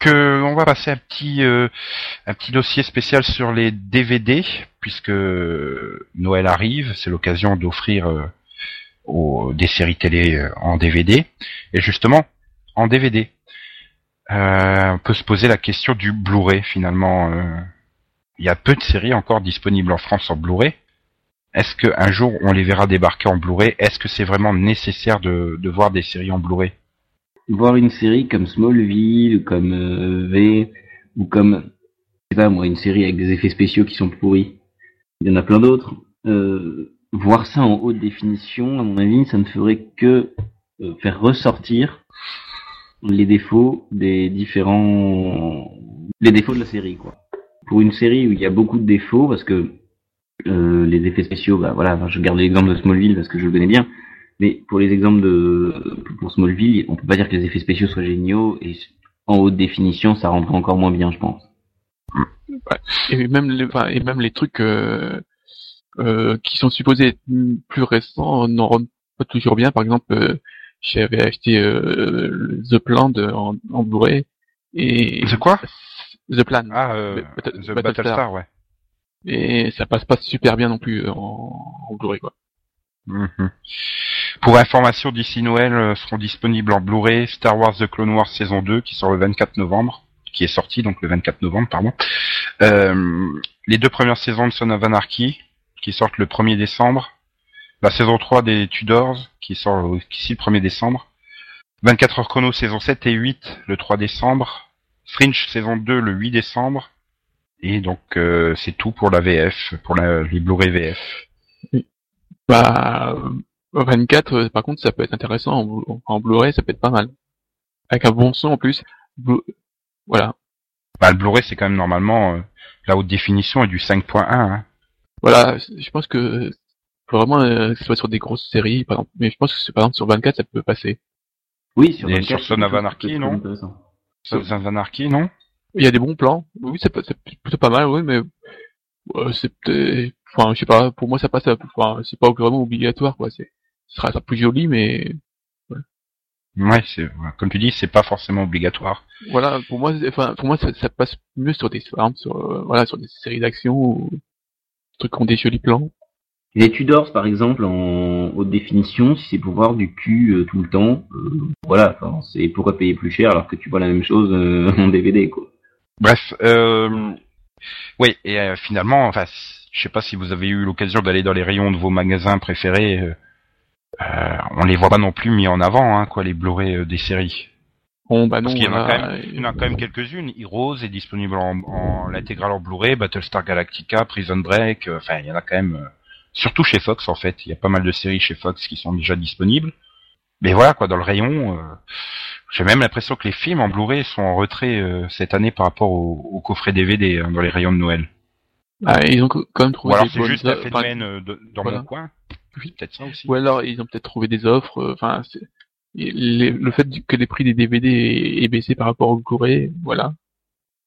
B: On va passer un petit, euh, un petit dossier spécial sur les DVD, puisque Noël arrive. C'est l'occasion d'offrir euh, des séries télé euh, en DVD. Et justement, en DVD, on peut se poser la question du Blu-ray finalement. Il y a peu de séries encore disponibles en France en Blu-ray. Est-ce qu'un jour on les verra débarquer en Blu-ray? Est-ce que c'est vraiment nécessaire de voir des séries en Blu-ray?
A: Voir une série comme Smallville, ou comme euh, V, ou comme, je sais pas moi, une série avec des effets spéciaux qui sont pourris. Il y en a plein d'autres. Euh, voir ça en haute définition, à mon avis, ça ne ferait que euh, faire ressortir les défauts des différents, les défauts de la série, quoi. Pour une série où il y a beaucoup de défauts, parce que euh, les effets spéciaux, bah voilà, je garde l'exemple de Smallville parce que je le connais bien. Mais pour les exemples de pour Smallville, on peut pas dire que les effets spéciaux soient géniaux et en haute définition, ça rendrait encore moins bien, je pense.
D: Et même les, enfin, et même les trucs euh, euh, qui sont supposés être plus récents n'en rendent pas toujours bien. Par exemple, euh, j'avais acheté euh, The Plan de- en, en Blu-ray et
B: C'est quoi?
D: The Plan
B: Ah, euh,
D: Battle-
B: The
D: Battlestar.
B: Battlestar, ouais.
D: et ça passe pas super bien non plus en, en Blu-ray quoi.
B: Mhm. Pour information, d'ici Noël euh, seront disponibles en Blu-ray Star Wars The Clone Wars saison 2 qui sort le 24 novembre, qui est sorti donc le 24 novembre, pardon. Euh, les deux premières saisons de Son of Anarchy qui sortent le 1er décembre. La saison 3 des Tudors qui sort ici le 1er décembre. 24 heures chrono saison 7 et 8 le 3 décembre. Fringe saison 2 le 8 décembre. Et donc euh, c'est tout pour la VF, pour la, les Blu-ray VF.
D: Bah, euh, 24, euh, par contre, ça peut être intéressant en, Blu- en Blu-ray, ça peut être pas mal. Avec un bon son en plus. Blu- Voilà.
B: Bah, le Blu-ray, c'est quand même normalement euh, la haute définition est du 5.1. Hein.
D: Voilà, je pense que faut vraiment euh, que ce soit sur des grosses séries, par exemple. Mais je pense que c'est- par exemple sur 24, ça peut passer.
A: Oui, sur
B: Et
A: 24,
B: sur
A: c'est
B: Son of Anarchy, non. Sons of Anarchy, non
D: Il y a des bons plans. Oui, c'est pas- c'est plutôt pas mal, oui, mais euh, c'est peut-être, enfin, je sais pas. Pour moi, ça passe. à- Enfin, c'est pas vraiment obligatoire, quoi. C'est, ce sera ça plus joli, mais
B: Ouais, c'est comme tu dis, c'est pas forcément obligatoire.
D: voilà. Pour moi, enfin, pour moi, ça, ça passe mieux sur des, exemple, sur, euh, voilà, sur des séries d'action ou des trucs qui ont des jolis plans.
A: Les Tudors, par exemple, en haute définition, si c'est pour voir du cul euh, tout le temps, euh, voilà, enfin, c'est pourquoi payer plus cher alors que tu vois la même chose euh, <laughs> en DVD, quoi.
B: Bref, euh, oui, et euh, finalement, enfin, je sais pas si vous avez eu l'occasion d'aller dans les rayons de vos magasins préférés. euh, euh, on les voit pas non plus mis en avant, hein, quoi, les Blu-ray euh, des séries.
D: Bon, bah non.
B: Parce qu'il y en a quand même, il y en a quand même quelques-unes. Heroes est disponible en, en l'intégrale en Blu-ray, Battlestar Galactica, Prison Break. euh, Enfin, il y en a quand même. euh, surtout chez Fox en fait, il y a pas mal de séries chez Fox qui sont déjà disponibles. Mais voilà quoi, dans le rayon, euh, j'ai même l'impression que les films en Blu-ray sont en retrait euh, cette année par rapport au, au coffret DVD hein, dans les rayons de Noël.
D: Ah, ils ont quand même
B: Ou
D: trouvé
B: alors
D: des
B: c'est juste phénomène euh, de- dans
D: voilà.
B: mon coin. Oui, peut-être ça aussi.
D: Ou alors ils ont peut-être trouvé des offres. euh, Enfin, les- le fait que les prix des DVD aient baissé par rapport au Blu-ray, voilà.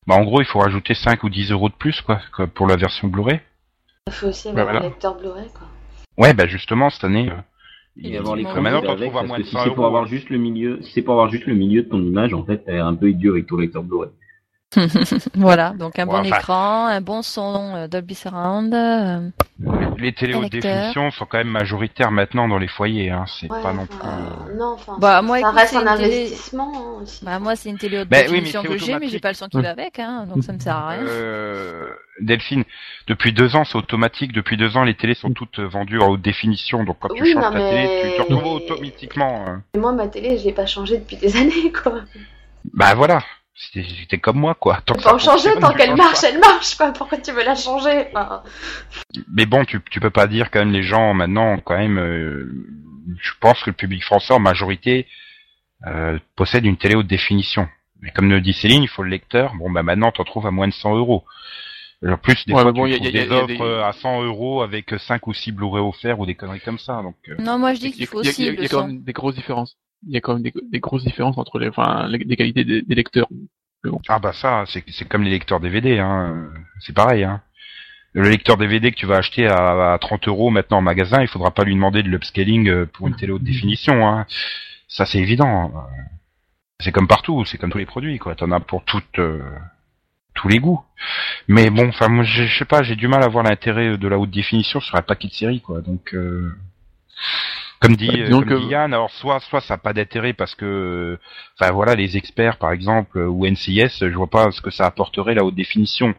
B: Bah en gros, il faut rajouter 5 ou 10 euros de plus quoi, quoi, pour la version Blu-ray.
E: Il faut aussi avoir
D: Bah, voilà.
E: un lecteur Blu-ray, quoi.
B: Ouais, bah justement cette année. euh,
C: Et
A: Et avoir les
B: maintenant, t'en
A: avec,
B: à moins de
A: si
B: 100
A: c'est pour
B: euros.
A: avoir juste le milieu, si c'est pour avoir juste le milieu de ton image, en fait, t'es un peu idiot avec ton lecteur Blu-ray. <laughs>
C: voilà, donc un bon
B: enfin-
C: écran, un bon son euh, Dolby Surround. euh,
B: Les télé haute définition sont quand même majoritaires maintenant dans les foyers, hein. C'est
E: Ouais,
B: pas non plus.
E: Non, enfin,
C: Bah,
E: ça,
C: moi,
E: ça
C: écoute,
E: reste
C: c'est
E: un
C: télé-
E: investissement hein, aussi.
C: Bah moi c'est une télé haute
B: Bah oui, mais
C: définition que j'ai, mais j'ai pas le son qui va avec, hein, donc ça me sert à rien.
B: Euh, Delphine, depuis deux ans, c'est automatique. Depuis deux ans, les télés sont toutes vendues en haute définition. Donc quand tu
E: Oui,
B: changes
E: non,
B: ta
E: mais-
B: télé, tu te retrouves automatiquement. euh.
E: Et moi, ma télé, je l'ai pas changée depuis des <laughs> années, quoi.
B: Bah voilà, c'était comme moi quoi. Tant
E: changer tant qu'elle marche,
B: pas.
E: elle marche, quoi. Pourquoi tu veux la changer enfin,
B: Mais bon, tu tu peux pas dire quand même les gens maintenant quand même. euh, je pense que le public français en majorité euh, possède une télé haute définition. Mais comme le dit Céline, il faut le lecteur. Bon bah maintenant, t'en trouves à moins de 100 euros. En plus, des
D: Ouais,
B: fois,
D: mais bon,
B: tu
D: y a-
B: trouves
D: y a-
B: des
D: y a
B: offres
D: des-
B: euh, à 100 euros avec 5 ou 6 Blu-ray offerts ou des conneries comme ça. Donc, euh,
C: Non, moi je dis qu'il faut aussi
D: il y a quand même des grosses différences. Il y a quand même des, grosses différences entre les, qualités des, lecteurs.
B: Ah bah ça, c'est comme les lecteurs DVD, hein. C'est pareil, hein. Le lecteur DVD que tu vas acheter à, à 30 euros maintenant en magasin, il faudra pas lui demander de l'upscaling euh, pour une télé haute définition, hein. Ça c'est évident. C'est comme partout, c'est comme tous les produits, quoi. T'en as pour toutes, euh, tous les goûts. Mais bon, enfin moi, je sais pas, j'ai du mal à voir l'intérêt de la haute définition sur un paquet de séries, quoi. Donc, euh, Comme dit,
D: Bah,
B: euh,
D: disons
B: comme
D: que-
B: dit Yann, alors soit soit ça n'a pas d'intérêt parce que, enfin voilà, les experts par exemple ou NCIS, je vois pas ce que ça apporterait la haute définition.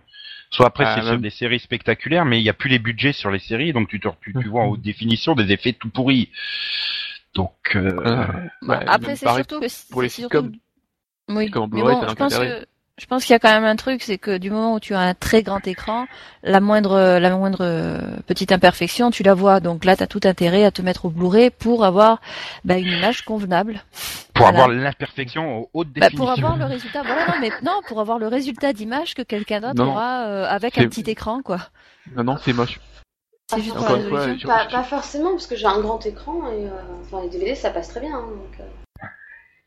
B: Soit après
D: Ah,
B: c'est sur
D: même-
B: des séries spectaculaires, mais il y a plus les budgets sur les séries, donc tu te, tu, tu vois en <laughs> haute définition des effets tout pourris. Donc euh,
D: Euh, bah,
C: Après, c'est surtout que si-
D: pour les sitcoms.
C: Oui,
D: Comme
C: mais bon, je pense que je pense qu'il y a quand même un truc, c'est que du moment où tu as un très grand écran, la moindre la moindre euh, petite imperfection, tu la vois. Donc là, tu as tout intérêt à te mettre au Blu-ray pour avoir bah, une image convenable.
B: pour
C: Voilà.
B: avoir l'imperfection en haute
C: Bah,
B: définition.
C: pour avoir le résultat, voilà, non, mais non, pour avoir le résultat d'image que quelqu'un d'autre aura euh, avec un petit écran, quoi.
D: Non, non, c'est moche.
C: C'est juste
D: Encore
C: pour
D: une
C: la
D: fois,
C: résolution.
D: je-
E: Pas, pas forcément, parce que j'ai un grand écran et euh, enfin, les DVD ça passe très bien. hein, donc, euh.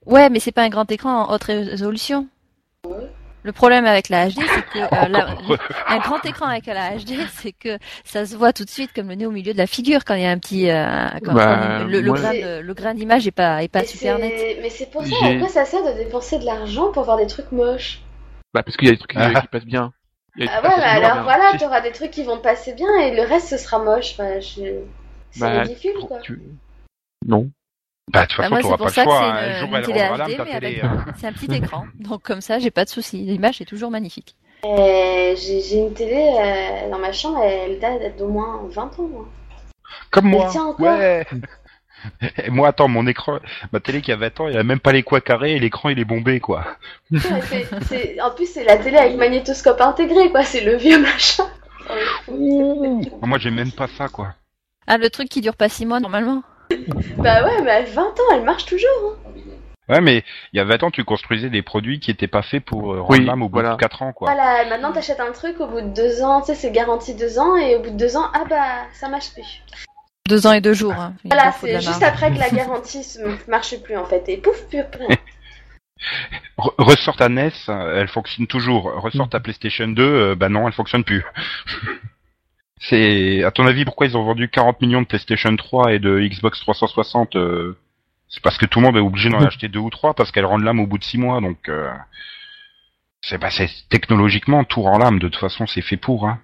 C: Ouais, mais c'est pas un grand écran en haute résolution. Le problème avec la HD, c'est que euh, la- un grand écran avec la HD, <laughs> c'est que ça se voit tout de suite comme le nez au milieu de la figure quand il y a un petit euh, quand,
D: Bah,
C: quand le, grain de, le grain d'image est pas est pas
E: Et
C: super net.
E: Mais c'est pour ça, pourquoi ça sert de dépenser de l'argent pour voir des trucs moches
D: Bah, parce qu'il y a des trucs qui,
B: Ah.
D: qui passent bien.
E: Ah ouais,
D: passent
E: alors
D: bien.
E: voilà, t'auras des trucs qui vont passer bien et le reste ce sera moche. Enfin, je... C'est
D: Bah,
E: ridicule quoi.
D: tu- Non.
B: Bah, de toute
C: Bah,
B: façon,
C: moi,
B: t'auras
C: c'est
B: pas
C: pour
B: le
C: ça que
B: choix.
C: c'est
B: hein.
C: une-
B: Un jour,
C: une
B: elle
C: télé
B: rendra l'âme, ta télé. hein. <laughs>
C: C'est un petit écran, donc comme ça, j'ai pas de souci. L'image est toujours magnifique.
E: Et J'ai une télé euh, dans ma chambre, elle date d'au moins 20 ans. moi.
B: Comme moi.
E: tient.
B: Ouais. <laughs> Et moi, attends, mon écran, ma télé qui a 20 ans, il a même pas les coins carrés et l'écran il est bombé, quoi.
E: Ouais, En plus, c'est la télé avec magnétoscope intégré, quoi. C'est le vieux machin.
B: Moi, j'ai même pas ça, quoi.
C: Ah, le truc qui dure pas six mois normalement.
E: Bah ouais, mais à 20 ans, elle marche toujours. hein.
B: Ouais, mais il y a 20 ans, tu construisais des produits qui étaient pas faits pour euh, rendre
D: Oui,
B: l'âme au bout
D: voilà.
B: de 4 ans, quoi.
E: Voilà, maintenant t'achètes un truc au bout de deux ans, tu sais, c'est garanti deux ans, et au bout de deux ans, ah bah, ça marche plus.
C: Deux ans et deux jours. Hein. Il
E: Voilà, c'est juste après que la <laughs> garantie ne marche plus en fait, et pouf, rien. <laughs>
B: Re- Ressort ta NES, elle fonctionne toujours. Ressort ta PlayStation 2, euh, bah non, elle fonctionne plus. <laughs> C'est, à ton avis, pourquoi ils ont vendu 40 millions de PlayStation 3 et de Xbox 360 euh, C'est parce que tout le monde est obligé d'en <laughs> acheter deux ou trois parce qu'elles rendent l'âme au bout de six mois. Donc, euh, c'est, bah, c'est technologiquement tout rend l'âme. De toute façon, c'est fait pour. Hein.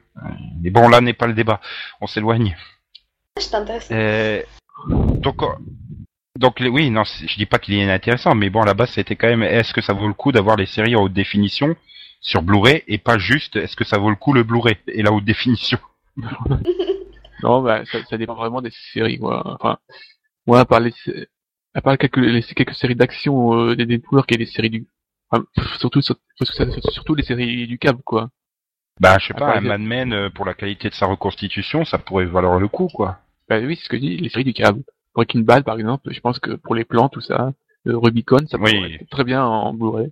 B: Mais bon, là n'est pas le débat. On s'éloigne.
E: Je t'intéresse.
B: Euh, donc, euh, donc les- oui, non, je dis pas qu'il est inintéressant, mais bon, à la base, c'était quand même, est-ce que ça vaut le coup d'avoir les séries en haute définition sur Blu-ray et pas juste, est-ce que ça vaut le coup le Blu-ray et la haute définition? <laughs>
D: Non, bah, ça, ça dépend vraiment des séries, quoi. Enfin, moi, à part les, à part quelques, les, quelques séries d'action, euh, des networks et des séries du, enfin, surtout, sur- parce que ça- surtout les séries du câble, quoi.
B: Bah, je sais pas, un Mad Men euh, pour la qualité de sa reconstitution, ça pourrait valoir le coup, quoi.
D: Bah oui, c'est ce que je dis, les séries du câble. Breaking Bad, par exemple, je pense que pour les plans, tout ça, euh, Rubicon, ça
B: Oui.
D: pourrait être très bien en Blu-ray.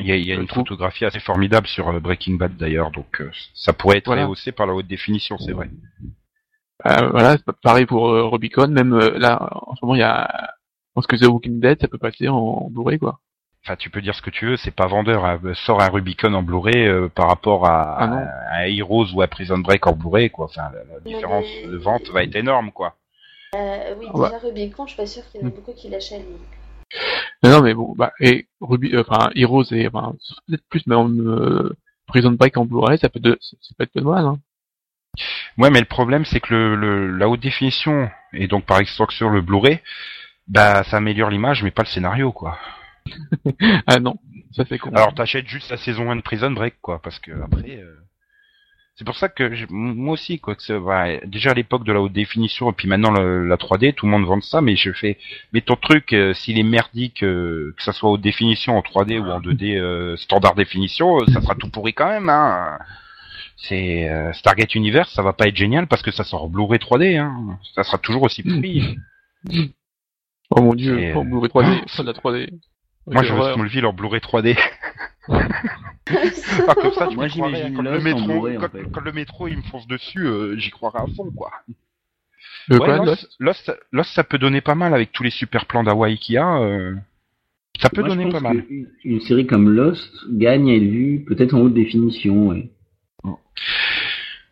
B: Il y a, il y a
D: Je
B: une
D: trouve.
B: photographie assez formidable sur euh, Breaking Bad d'ailleurs, donc euh, ça pourrait être
D: Voilà.
B: rehaussé par la haute définition, c'est vrai.
D: Euh, voilà, pareil pour euh, Rubicon, même euh, là, en ce moment, il y a, je pense que The Walking Dead, ça peut passer en Blu-ray, quoi.
B: Enfin, tu peux dire ce que tu veux, c'est pas vendeur. Hein. Sors un Rubicon en Blu-ray euh, par rapport à,
D: Ah
B: à un Heroes ou à Prison Break en Blu-ray, quoi. Enfin, la, la différence
E: mais-
B: de vente va être énorme, quoi.
E: Euh, oui,
D: Ah bah.
E: déjà Rubicon, je suis pas sûre qu'il y en a
D: Mm.
E: beaucoup qui l'achètent.
D: Non, non, mais bon, bah, et Ruby, euh, enfin, Heroes et, enfin, peut-être plus, mais en, euh, Prison Break en Blu-ray, ça peut, de, ça peut être pas mal, hein.
B: Ouais, mais le problème, c'est que le, le- la haute définition et donc par extension le Blu-ray, bah, ça améliore l'image, mais pas le scénario, quoi. <laughs>
D: Ah non, ça fait con.
B: Alors, t'achètes juste la saison 1 de Prison Break, quoi, parce que après. euh, C'est pour ça que je- moi aussi, quoi. Que ouais, déjà à l'époque de la haute définition, et puis maintenant le- la 3D, tout le monde vend ça, mais je fais, mais ton truc, euh, s'il est merdique, euh, que ça soit haute définition en 3D ou en 2D euh, standard définition, euh, ça sera tout pourri quand même. Hein. C'est euh, Stargate Universe, ça va pas être génial parce que ça sort en Blu-ray 3D. Hein. Ça sera toujours aussi pourri.
D: oh mon dieu, en Blu-ray 3D, pas de la 3D.
B: Moi, je veux. Smallville en Blu-ray 3D. Comme ça, tu
A: Moi, j'imagine
B: quand, le métro,
A: Blu-ray, en
B: quand,
A: fait.
B: quand le métro il me fonce dessus, euh, j'y croirais à fond, quoi.
D: Euh,
B: Ouais,
D: quoi,
B: Lost,
D: Lost
B: Lost, Lost, ça peut donner pas mal avec tous les super plans d'Hawaï qu'il y a. euh, ça peut
A: Moi, je
B: donner
A: pense
B: pas mal.
A: que une- Une série comme Lost gagne à être vue peut-être en haute définition. Ouais.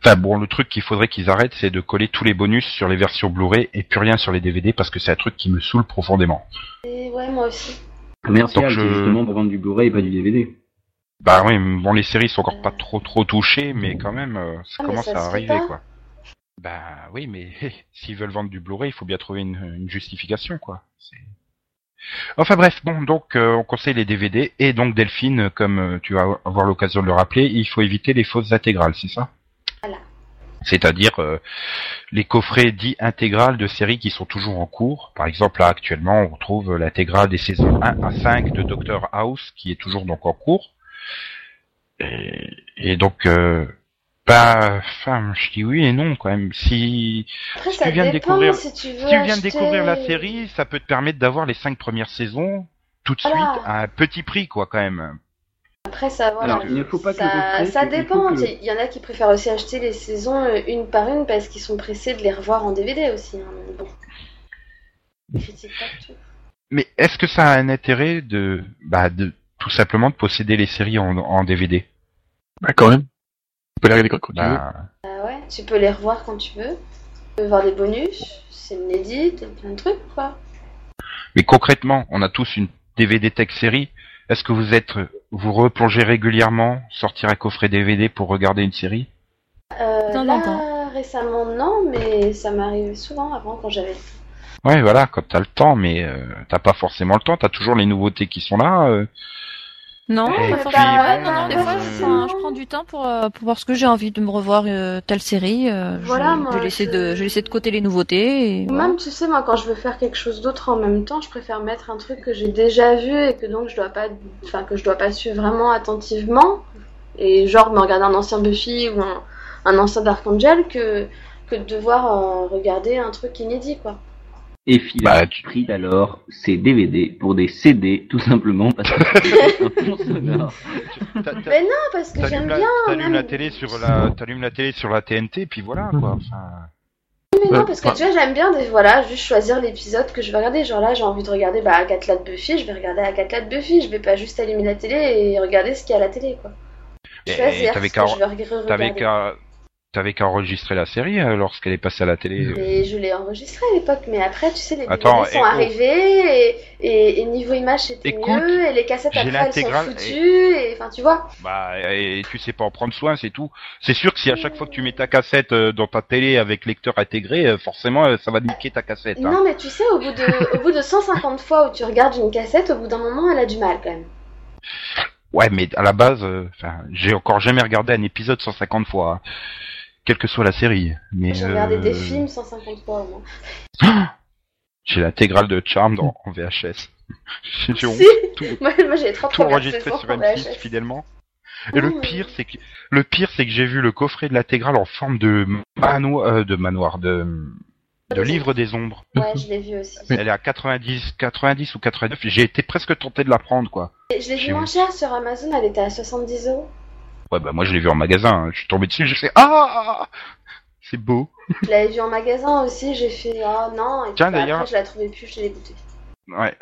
B: Enfin bon, le truc qu'il faudrait qu'ils arrêtent, c'est de coller tous les bonus sur les versions Blu-ray et plus rien sur les DVD parce que c'est un truc qui me saoule profondément.
E: Et ouais, moi aussi.
B: Donc, je-
A: justement pour vendre du Blu-ray et pas du DVD.
B: Bah oui, bon, les séries sont encore pas trop trop touchées, mais quand même, euh, ça
E: Ah,
B: commence
E: ça
B: à arriver, quoi. Bah oui, mais <laughs> s'ils veulent vendre du Blu-ray, il faut bien trouver une, une justification, quoi. C'est- Enfin bref, bon, donc euh, on conseille les DVD et donc Delphine, comme euh, tu vas avoir l'occasion de le rappeler, il faut éviter les fausses intégrales, c'est ça?
E: Voilà.
B: C'est-à-dire euh, les coffrets dits intégrales de séries qui sont toujours en cours. Par exemple, là actuellement, on retrouve l'intégrale des saisons 1 à 5 de Doctor House qui est toujours donc en cours. Et, et donc, euh, bah, enfin, je dis oui et non quand même. Si
E: Après,
B: Si
E: ça
B: tu viens de découvrir-
E: si tu veux
B: si tu viens de
E: acheter-
B: découvrir la série, ça peut te permettre d'avoir les cinq premières saisons tout de
E: Voilà.
B: suite à un petit prix, quoi, quand même.
E: Après, ça, voilà.
A: Alors, il ne faut pas que
E: ça, ça dépend.
A: que-
E: Il y en a qui préfèrent aussi acheter les saisons euh, une par une parce qu'ils sont pressés de les revoir en DVD aussi. hein, mais bon. Critique pas tout.
B: Mais est-ce que ça a un intérêt de, bah, de tout simplement de posséder les séries en, en DVD
D: Bah, quand même. Tu peux les regarder quand, quand tu veux.
B: Bah,
E: Ah ouais, tu peux les revoir quand tu veux. Tu peux voir des bonus, c'est inédit, t'as plein de trucs quoi.
B: Mais concrètement, on a tous une DVD tech série. Est-ce que vous êtes, vous replongez régulièrement, sortir un coffret DVD pour regarder une série?
E: Euh, là, récemment, non, mais ça m'arrivait souvent avant quand j'avais.
B: Ouais, voilà, quand t'as le temps, mais euh, t'as pas forcément le temps. T'as toujours les nouveautés qui sont là. euh.
C: Non,
B: Et
C: pas
B: puis,
C: forcément. Ouais, non, non, des fois,
E: bah,
C: je prends, je prends du temps pour, euh, pour voir ce que j'ai envie de me revoir euh, telle série. euh,
E: Voilà,
C: je,
E: moi,
C: je, vais laisser
E: je-
C: de, je vais laisser de côté les nouveautés. Et,
E: Ou
C: voilà.
E: Même, tu sais, moi, quand je veux faire quelque chose d'autre en même temps, je préfère mettre un truc que j'ai déjà vu et que donc je dois pas, enfin, que je dois pas suivre vraiment attentivement. Et genre me regarder un ancien Buffy ou un, un ancien Dark Angel que, que de devoir euh, regarder un truc inédit, quoi.
A: Et Phil
B: Bah,
A: a
B: tu-
A: pris alors ses DVD pour des CD, tout simplement parce que <laughs> c'est un fond sonore.
E: Mais non, parce que j'aime
B: T'allumes la,
E: bien.
B: t'allumes
E: même-
B: la télé sur la, t'allumes la télé sur la TNT, puis voilà, quoi. Enfin,
E: Mais non, parce que
D: ouais.
E: tu vois, j'aime bien des, voilà, juste choisir l'épisode que je vais regarder. Genre là, j'ai envie de regarder bah, Agatha de Buffy, je vais regarder Agatha de Buffy. Je vais pas juste allumer la télé et regarder ce qu'il y a à la télé, quoi. Choisir
B: t'avais
E: ce
B: qu'à- t'avais
E: regarder.
B: qu'à, t'avais qu'à enregistrer la série euh, lorsqu'elle est passée à la télé.
E: Mais je l'ai enregistré à l'époque, mais après, tu sais, les
B: Attends,
E: DVD sont
B: et
E: arrivés et, et, et niveau image c'était mieux et les cassettes après elles sont foutues et enfin tu vois.
B: Bah, et tu sais pas en prendre soin, c'est tout. C'est sûr que si à chaque fois que tu mets ta cassette euh, dans ta télé avec lecteur intégré, euh, forcément, euh, ça va niquer ta cassette. hein.
E: Non mais tu sais, au bout de, <laughs> au bout de 150 fois où tu regardes une cassette, au bout d'un moment elle a du mal quand même.
B: Ouais, mais à la base, euh, j'ai encore jamais regardé un épisode 150 fois, hein, quelle que soit la série. Mais
E: J'ai regardé des
B: euh,
E: films 150 fois au moins.
B: J'ai l'intégrale de Charmed en, en VHS. <laughs> J'ai.
E: Si.
B: Tout, <laughs>
E: Moi, moi j'ai
B: tout enregistré sur
E: M6
B: M6 fidèlement. Et le pire, c'est que le pire, c'est que j'ai vu le coffret de l'intégrale en forme de manoir, euh, de manoir, de de livre des ombres.
E: Ouais, je l'ai vu aussi.
B: Elle est à 90, 90 ou 89. J'ai été presque tenté de la prendre, quoi.
E: Et Je l'ai vu moins cher sur Amazon, elle était à 70 euros.
B: Ouais, bah moi je l'ai vu en magasin. hein. Je suis tombé dessus, j'ai fait ah, c'est beau.
E: Je l'avais vu en magasin aussi, j'ai fait oh non, et puis
B: Tiens,
E: bah,
B: d'ailleurs-
E: après je la trouvais plus, je l'ai goûté.
B: Ouais.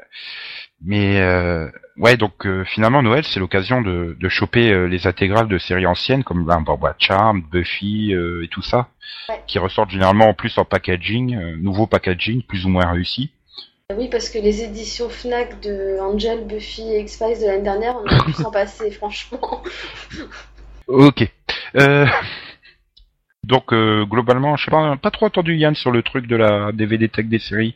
B: Mais euh, ouais, donc euh, finalement Noël, c'est l'occasion de, de choper euh, les intégrales de séries anciennes comme bah, bah, bah, Charmed, Buffy et tout ça,
E: Ouais.
B: qui ressortent généralement en plus en packaging, nouveau packaging plus ou moins réussi.
E: Oui, parce que les éditions Fnac de Angel, Buffy et X-Files de l'année dernière, on aurait pu s'en passer, <laughs> franchement.
B: Ok. Euh, donc euh, globalement, je sais pas, pas trop entendu Yann sur le truc de la DVD tech des séries.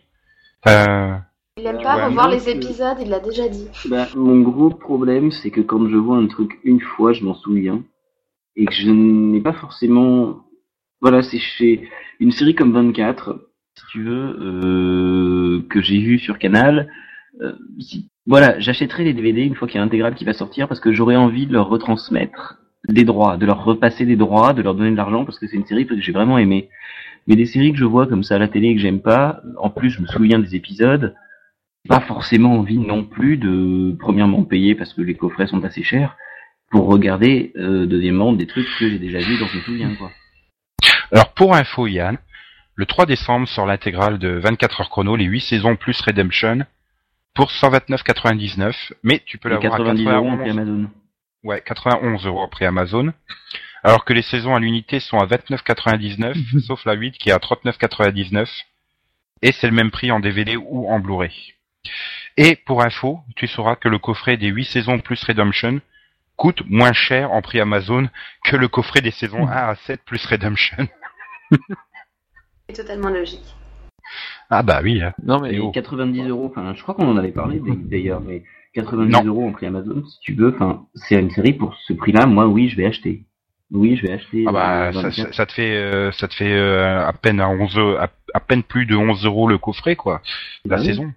B: Euh,
E: Il aime pas
A: Ouais,
E: revoir les épisodes, il l'a déjà dit.
A: Bah, mon gros problème, c'est que quand je vois un truc une fois, je m'en souviens. Et que je n'ai pas forcément. Voilà, c'est chez une série comme 24, si tu veux, euh, que j'ai vu sur Canal. euh, si- Voilà, j'achèterai les DVD une fois qu'il y a l'intégrale qui va sortir parce que j'aurais envie de leur retransmettre des droits, de leur repasser des droits, de leur donner de l'argent parce que c'est une série que j'ai vraiment aimée. Mais des séries que je vois comme ça à la télé et que j'aime pas, en plus je me souviens des épisodes, pas forcément envie non plus de premièrement payer parce que les coffrets sont assez chers pour regarder euh, deuxièmement des trucs que j'ai déjà vus dont je me souviens quoi.
B: Alors pour info Yann, le 3 décembre sort l'intégrale de 24 heures chrono, les 8 saisons plus Redemption, pour 129,99, mais tu peux l'avoir à
A: 90 euros en
B: 91,
A: prix Amazon.
B: Ouais, 91 euros après Amazon, alors que les saisons à l'unité sont à 29,99, <laughs> sauf la 8 qui est à 39,99, et c'est le même prix en DVD ou en Blu-ray. Et pour info, tu sauras que le coffret des 8 saisons plus Redemption coûte moins cher en prix Amazon que le coffret des saisons <laughs> 1 à 7 plus Redemption.
E: C'est totalement logique.
B: Ah bah oui. hein.
D: Non mais
A: Et
B: oh.
A: 90 euros, enfin, je crois qu'on en avait parlé d'ailleurs, mais 90
B: Non.
A: euros en prix Amazon, si tu veux, enfin, c'est une série pour ce prix-là, moi, oui, je vais acheter. Oui, je vais acheter.
B: Ah bah
A: euh,
B: ça,
A: 24.
B: ça- ça te fait euh, ça te fait euh, à peine à 11 euros- à, à peine plus de 11 euros le coffret quoi la
A: Bah oui.
B: saison.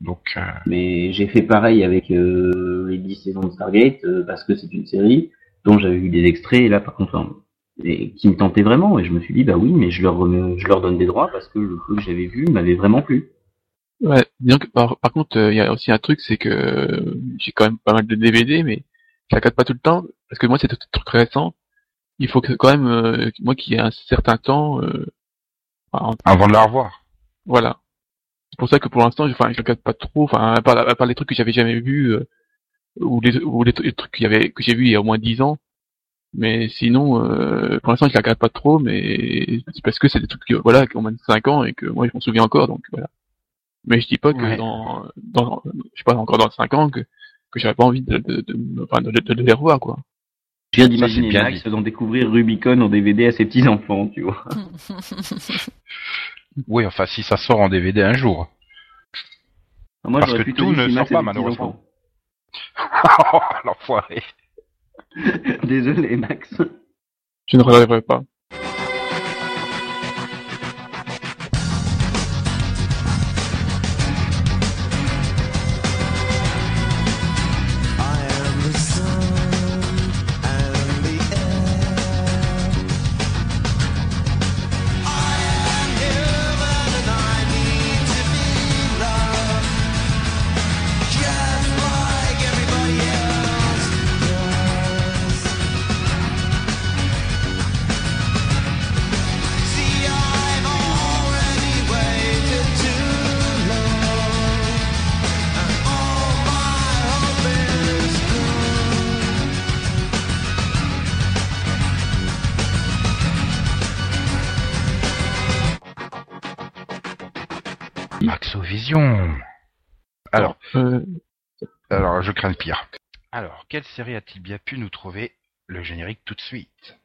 B: Donc euh,
A: Mais j'ai fait pareil avec euh, les 10 saisons de Stargate, euh, parce que c'est une série dont j'avais vu des extraits, et là, par contre, enfin, et qui me tentait vraiment, et je me suis dit, bah oui, mais je leur, je leur donne des droits, parce que le peu que j'avais vu m'avait vraiment plu.
D: Ouais, que par, par contre, euh, il y a aussi un truc, c'est que euh, j'ai quand même pas mal de DVD, mais je la pas tout le temps, parce que moi, c'est des trucs récents. Il faut que quand même, euh, moi qui ai un certain temps, euh,
B: avant de la revoir.
D: voilà. C'est pour ça que pour l'instant, je- enfin, je regarde pas trop, enfin, à part, à part les trucs que j'avais jamais vus, euh, ou les, ou les, les trucs qu'il avait, que j'ai vus il y a au moins 10 ans. Mais sinon, euh, pour l'instant, je la regarde pas trop, mais c'est parce que c'est des trucs qui, voilà, qui ont moins de 5 ans et que moi, je m'en souviens encore, donc voilà. Mais je dis pas que
B: Ouais.
D: dans, dans, je sais pas, encore dans 5 ans, que, que j'aurais pas envie de, de, de, enfin, de, de, de les revoir, quoi.
A: Je viens d'imaginer Max faisant découvrir Rubicon en DVD à ses petits-enfants, tu vois. <laughs>
B: Oui, enfin si ça sort en DVD un jour.
A: Moi,
B: Parce que tout ne sort pas, malheureusement.
A: petits-enfants. <laughs>
B: L'enfoiré. <laughs>
A: Désolé, Max.
D: Je ne regarderai pas.
B: Je crains le pire. Alors, quelle série a-t-il bien pu nous trouver le générique tout de suite?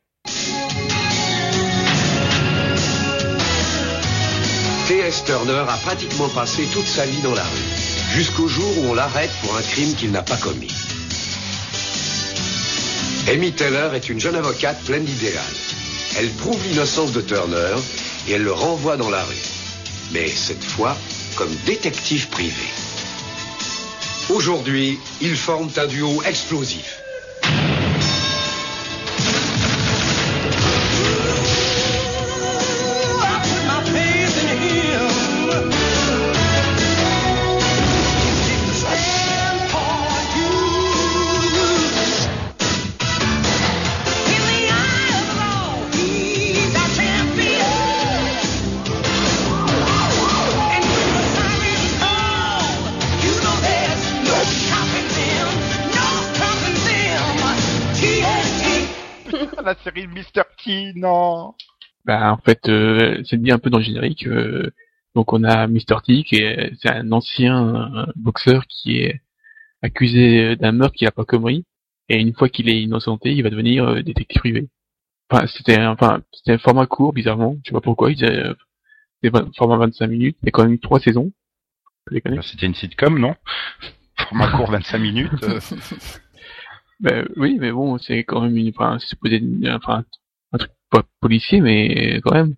G: T.S. Turner a pratiquement passé toute sa vie dans la rue, jusqu'au jour où on l'arrête pour un crime qu'il n'a pas commis. Amy Teller est une jeune avocate pleine d'idéal. Elle prouve l'innocence de Turner et elle le renvoie dans la rue. Mais cette fois, comme détective privé. Aujourd'hui, ils forment un duo explosif.
B: Mr. T, non
D: Bah, en fait, euh, c'est dit un peu dans le générique. euh, donc, on a Mr. T, qui est, c'est un ancien euh, boxeur qui est accusé d'un meurtre qu'il a pas commis. Et une fois qu'il est innocenté, il va devenir euh, détective privé. Enfin, c'était un, enfin, c'était un format court, bizarrement. Je sais pas pourquoi. Il c'était un format 25 minutes. Il y a quand même trois saisons.
B: Bah, C'était une sitcom, non? <laughs> Format court 25 minutes. <laughs>
D: Ben, oui, mais bon, c'est quand même une, enfin, c'est supposé enfin, un truc pas policier, mais quand même.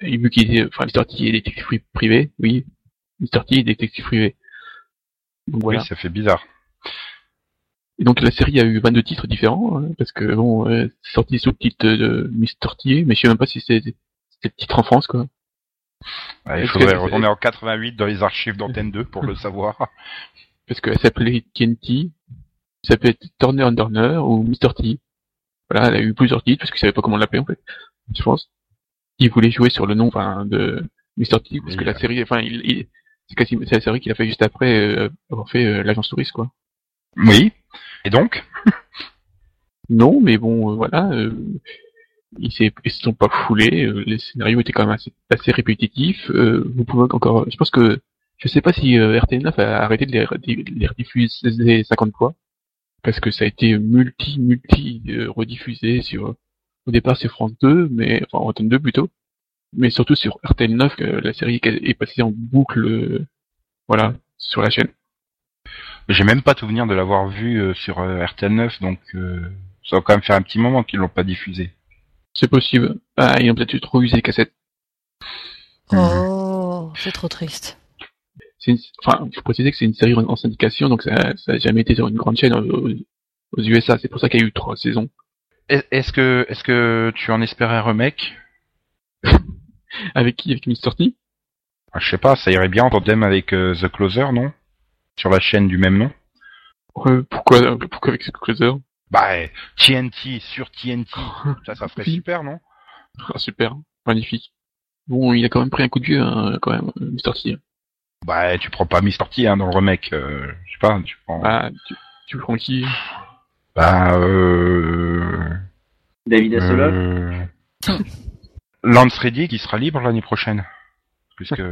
D: Et vu qu'il est, enfin, Mr. T est détective pri- privé, oui. Mr. T est détective privé. Donc voilà.
B: Oui, ça fait bizarre.
D: Et donc la série a eu 22 titres différents, hein, parce que bon, euh, c'est sorti sous le titre de Mr. T, mais je sais même pas si c'est, le titre en France, quoi.
B: Ouais, il faudrait retourner en 88 dans les archives d'Antenne 2 pour le savoir. <laughs>
D: Parce qu'elle s'appelait TNT, ça peut être Turner and Turner ou Mr. T. Voilà, elle a eu plusieurs titres parce qu'ils savaient pas comment l'appeler en fait, je pense. Il voulait jouer sur le nom enfin de Mr. T parce
B: Oui,
D: que la série, enfin, il, il- c'est la série qu'il a fait juste après euh, avoir fait euh, l'agence touriste quoi.
B: Oui. Et donc? <laughs>
D: Non, mais bon, euh, voilà, euh, ils ils se sont pas foulés. les scénarios étaient quand même assez, assez répétitifs. vous pouvez encore, je pense que je sais pas si euh, RTL9 a arrêté de les, de les rediffuser 50 fois parce que ça a été multi multi euh, rediffusé sur au départ c'est France 2 mais enfin Antenne 2 plutôt mais surtout sur RTL 9, que la série est passée en boucle, euh, voilà, sur la chaîne.
B: J'ai même pas souvenir de l'avoir vu euh, sur euh, RTL 9, donc euh, ça va quand même faire un petit moment qu'ils l'ont pas diffusé.
D: C'est possible. Ah, ils ont peut-être trop usé les cassettes.
C: Oh, c'est trop triste.
D: C'est une... Enfin, faut préciser que c'est une série en, en syndication, donc ça, ça a jamais été sur une grande chaîne aux, aux USA. C'est pour ça qu'il y a eu trois saisons.
B: Est- Est-ce que est-ce que tu en espérais un remake? <laughs>
D: Avec qui? Avec Mr. T?
B: Ah, Je sais pas, ça irait bien en tandem avec euh, The Closer, non? Sur la chaîne du même nom.
D: Euh, Pourquoi Pourquoi avec ce closer?
B: Bah TNT sur TNT, <laughs> ça ça ferait super, non?
D: Ah, Super, magnifique. Bon, il a quand même pris un coup de vieux, hein, quand même, Mr. T.
B: Bah tu prends pas Mr. T hein, dans le remake, euh, je sais pas, tu prends.
D: Ah, tu, tu prends qui?
B: Bah euh...
A: David Hasselhoff
B: euh... Lance Reddy qui sera libre l'année prochaine. Puisque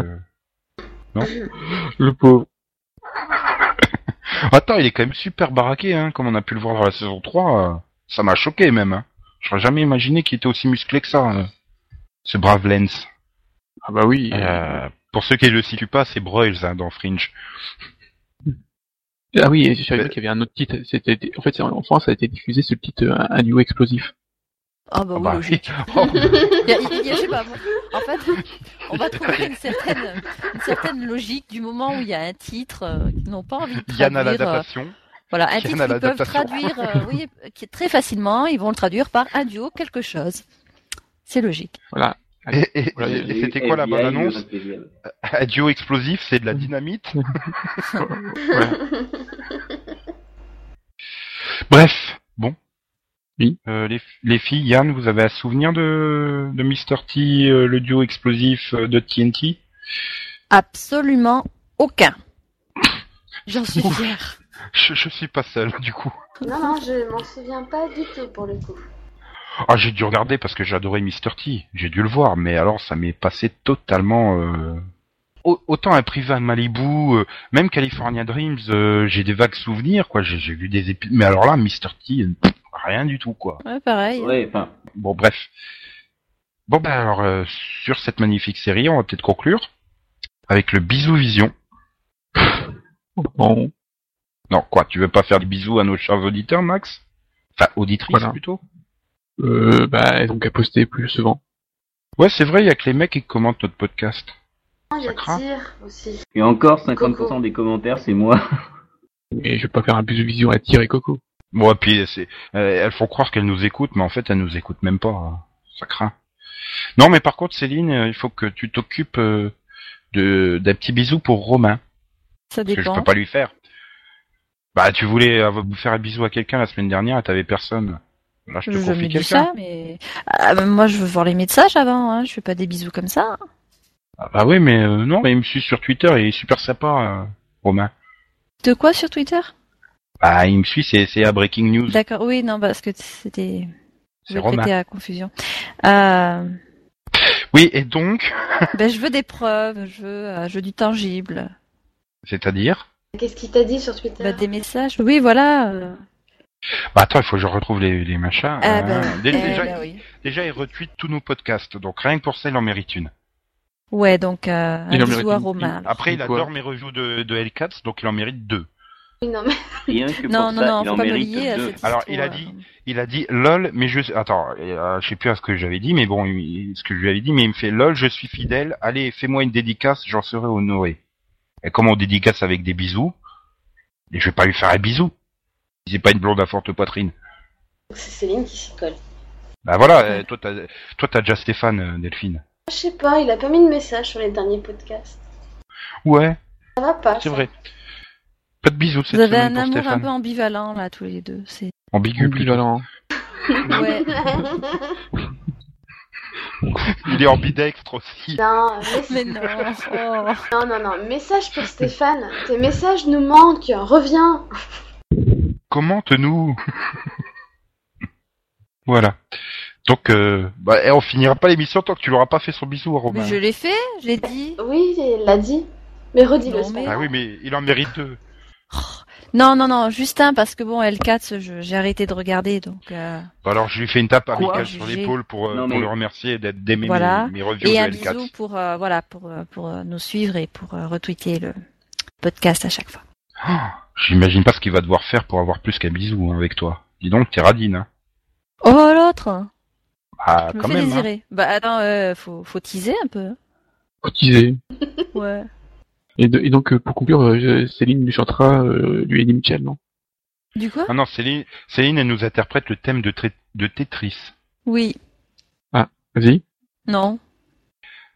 B: <laughs>
D: Le pauvre. <laughs>
B: Attends, il est quand même super baraqué, hein, comme on a pu le voir dans la saison 3. euh, ça m'a choqué même. Hein. J'aurais jamais imaginé qu'il était aussi musclé que ça, euh, ce brave Lens.
D: Ah bah oui.
B: Euh, pour ceux qui ne le situent pas, c'est Broyles hein, dans Fringe.
D: Ah oui, je savais qu'il y avait un autre titre. C'était, en fait, en France, ça a été diffusé ce titre euh, Un duo explosif.
C: Ah bah
B: Ah
C: oui,
B: bah,
C: logique. <laughs>
B: oh,
C: Il y a- il y a- je sais pas, moi, en fait, on va trouver une certaine, une certaine logique du moment où il y a un titre euh, qu'ils n'ont pas envie de traduire.
B: Yann à
C: euh,
B: l'adaptation.
C: voilà, un
B: Yann
C: titre qu'ils peuvent traduire euh, <laughs> oui, très facilement, ils vont le traduire par un duo quelque chose. C'est logique.
D: Voilà.
B: Et, et-
D: Voilà,
B: et- et c'était quoi la bonne annonce. Un duo explosif, c'est de la dynamite. <laughs> Bref, bon.
D: Oui.
B: Euh, les, les filles, Yann, vous avez un souvenir de, de Mr. T, euh, le duo explosif euh, de TNT
C: Absolument aucun. J'en suis fière.
B: je, je suis pas seul, du coup.
E: Non, non, je m'en souviens pas du tout pour le coup.
B: Ah, j'ai dû regarder parce que j'adorais Mr. T. J'ai dû le voir, mais alors ça m'est passé totalement. Euh... au- Autant un privé à Malibu, euh, même California Dreams, euh, j'ai des vagues souvenirs, quoi. J'ai vu des épisodes, mais alors là, Mr. T, pff, rien du tout, quoi.
C: Ouais, pareil.
A: Ouais, enfin,
B: Bon, bref. Bon, ben alors, euh, sur cette magnifique série, on va peut-être conclure avec le bisou vision. <laughs>
D: Bon,
B: Non, quoi, tu veux pas faire des bisous à nos chers auditeurs, Max? Enfin, auditrices
D: Voilà.
B: plutôt?
D: Euh, bah, elles ont qu'à poster plus souvent.
B: Ouais, c'est vrai, il y a que les mecs qui commentent notre podcast.
E: Ah, Il y a
B: craint.
E: Tyr aussi.
A: et encore 50%
E: Coco.
A: des commentaires, c'est moi. <laughs>
D: Mais je vais pas faire un bisou vision à Tyr et Coco.
B: Bon, et puis c'est, euh, elles font croire qu'elles nous écoutent, mais en fait, elles nous écoutent même pas. hein. Ça craint. Non, mais par contre, Céline, euh, il faut que tu t'occupes euh, de d'un petit bisou pour Romain,
C: Ça
B: parce que je
C: dépend.
B: peux pas lui faire. Bah, tu voulais euh, vous faire un bisou à quelqu'un la semaine dernière, et t'avais personne. Là, je te
C: Je
B: confie quelqu'un.
C: mais ah, mais moi je veux voir les messages avant. Hein. Je fais pas des bisous comme ça.
B: Ah bah oui, mais euh, non, mais il me suit sur Twitter et il est super sympa, euh, Romain.
C: De quoi sur Twitter?
B: Bah, il me suit, c'est c'est à Breaking News.
C: D'accord. Oui, non, parce que c'était. Je
B: C'est
C: vais
B: Romain.
C: à confusion. Euh,
B: Oui, et donc, <laughs>
C: ben, je veux des preuves, je veux, euh, je veux du tangible.
B: c'est-à-dire?
E: Qu'est-ce qu'il t'a dit sur Twitter?
C: Bah, des messages. Oui, voilà.
B: Bah attends, il faut que je retrouve les, les machins.
C: Ah,
B: Euh, dé-
C: eh
B: déjà,
C: oui.
B: déjà, il retweet tous nos podcasts, donc rien que pour ça, il en mérite une.
C: Ouais, donc euh, un
D: Il en
C: bisou
D: mérite
C: à
D: une-
C: Romain.
B: Après, il adore mes reviews de, de Hellcats, donc il en mérite deux.
E: Non, mais
A: Rien que
C: Non,
A: pour
C: non,
A: ça,
C: non,
A: il
C: faut
A: en
C: pas me
A: mérite
C: lier
A: deux.
B: Alors, il a
C: histoire.
B: dit- Il a dit lol, mais je attends, euh, je sais plus à ce que j'avais dit, mais bon, il- ce que je lui avais dit, mais il me fait lol, je suis fidèle. Allez, fais-moi une dédicace, j'en serai honoré. Et comme on dédicace avec des bisous, et je vais pas lui faire un bisou. C'est pas une blonde à forte poitrine.
E: c'est Céline qui s'y colle.
B: Bah voilà, euh, toi t'as, toi t'as déjà Stéphane, euh, Delphine.
E: Je sais pas, il a pas mis de message sur les derniers podcasts.
B: Ouais,
E: Ça va pas.
B: c'est
E: ça.
B: vrai. Pas de bisous cette
C: Vous avez un amour un
B: Stéphane.
C: peu ambivalent là, tous les deux. C'est
B: Ambigu.
D: Ambivalent.
C: ouais. <laughs>
B: Il est ambidextre aussi.
E: non, <laughs>
C: Mais
E: mais...
C: non. Oh.
E: non, non, non. Message pour Stéphane. Tes messages nous manquent. Reviens.
B: Commente-nous. <laughs> voilà. Donc, euh, bah, eh, on finira pas l'émission tant que tu l'auras pas fait son bisou à Romain.
C: Mais je l'ai fait, je l'ai dit.
E: Oui, il l'a dit. Mais redis-le.
C: Mais-.
B: Ah oui, mais il en mérite deux.
C: Non, non, non, juste un parce que bon, L4, je- j'ai arrêté de regarder, donc euh,
B: Bon, alors je lui fais une tape à sur l'épaule pour, euh,
A: Non,
B: pour
A: mais-
B: le remercier d'être d'aimer
C: Voilà.
B: mes, mes reviews
C: et
B: de
C: un
B: L4.
C: bisou pour euh, voilà pour pour nous suivre et pour euh, retweeter le podcast à chaque fois.
B: Ah, J'imagine pas ce qu'il va devoir faire pour avoir plus qu'un bisou hein, avec toi. Dis donc, t'es radine. Hein.
C: Oh l'autre,
B: Ah,
C: je me
B: quand
C: fais
B: même. hein.
C: Bah attends, euh, faut faut teaser un peu. hein.
D: Cotisé. <laughs>
C: Ouais.
D: Et, de- et donc, euh, pour conclure, euh, Céline lui chantera euh, du Eddie Mitchell, non?
C: Du quoi?
B: Ah non, Céline, Céline, elle nous interprète le thème de, Tr- de Tetris.
C: Oui.
D: Vas-y.
C: Non.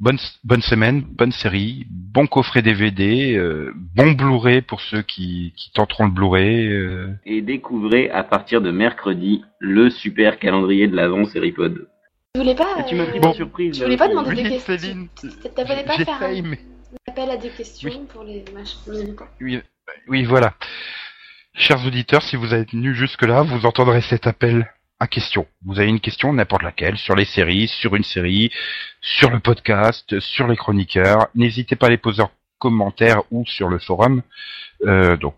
B: Bonne, bonne semaine, bonne série, bon coffret DVD, euh, bon Blu-ray pour ceux qui, qui tenteront le Blu-ray. euh.
A: Et découvrez à partir de mercredi le super calendrier de l'avant Seripod.
E: Tu voulais pas.
A: Et tu m'as pris
E: euh,
A: par surprise.
E: tu voulais pas demander
B: Oui,
E: des questions
B: Céline,
E: Tu tu- t'appelais pas faire
B: j'essaye,
E: un
B: mais...
E: appel à des questions pour les machins
B: Oui, oui, voilà. Chers auditeurs, si vous êtes venus jusque-là, vous entendrez cet appel à question. Vous avez une question, n'importe laquelle, sur les séries, sur une série, sur le podcast, sur les chroniqueurs. N'hésitez pas à les poser en commentaire ou sur le forum, euh, donc,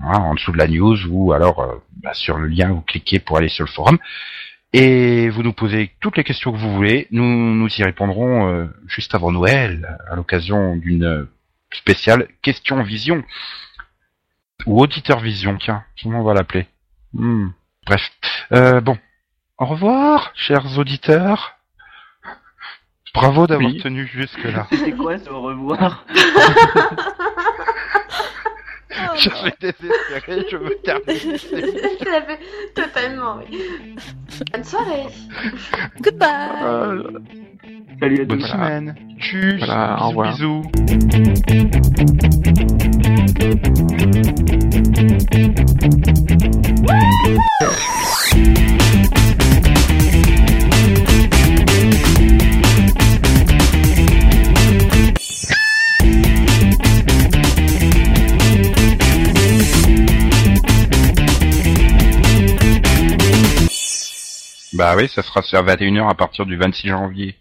B: hein, en dessous de la news ou alors euh, bah, sur le lien, vous cliquez pour aller sur le forum. Et vous nous posez toutes les questions que vous voulez. Nous, nous y répondrons euh, juste avant Noël, à l'occasion d'une spéciale question vision. Ou auditeur vision, tiens, comment on va l'appeler Hmm, Bref. Euh, bon. Au revoir, chers auditeurs. Bravo d'avoir
D: Oui.
B: tenu jusque-là. <laughs>
A: C'était quoi ce au revoir <laughs>
B: Je suis désespéré, je veux terminer.
E: Je l'avais totalement, oui. Bonne soirée
C: Goodbye.
D: Euh,
A: Salut à
B: Bonne
A: tous.
D: Voilà.
B: semaine. Tchuss.
D: Voilà, au
B: bisous,
D: revoir.
B: bisous. Bah oui, ça sera sur 21h à partir du 26 janvier.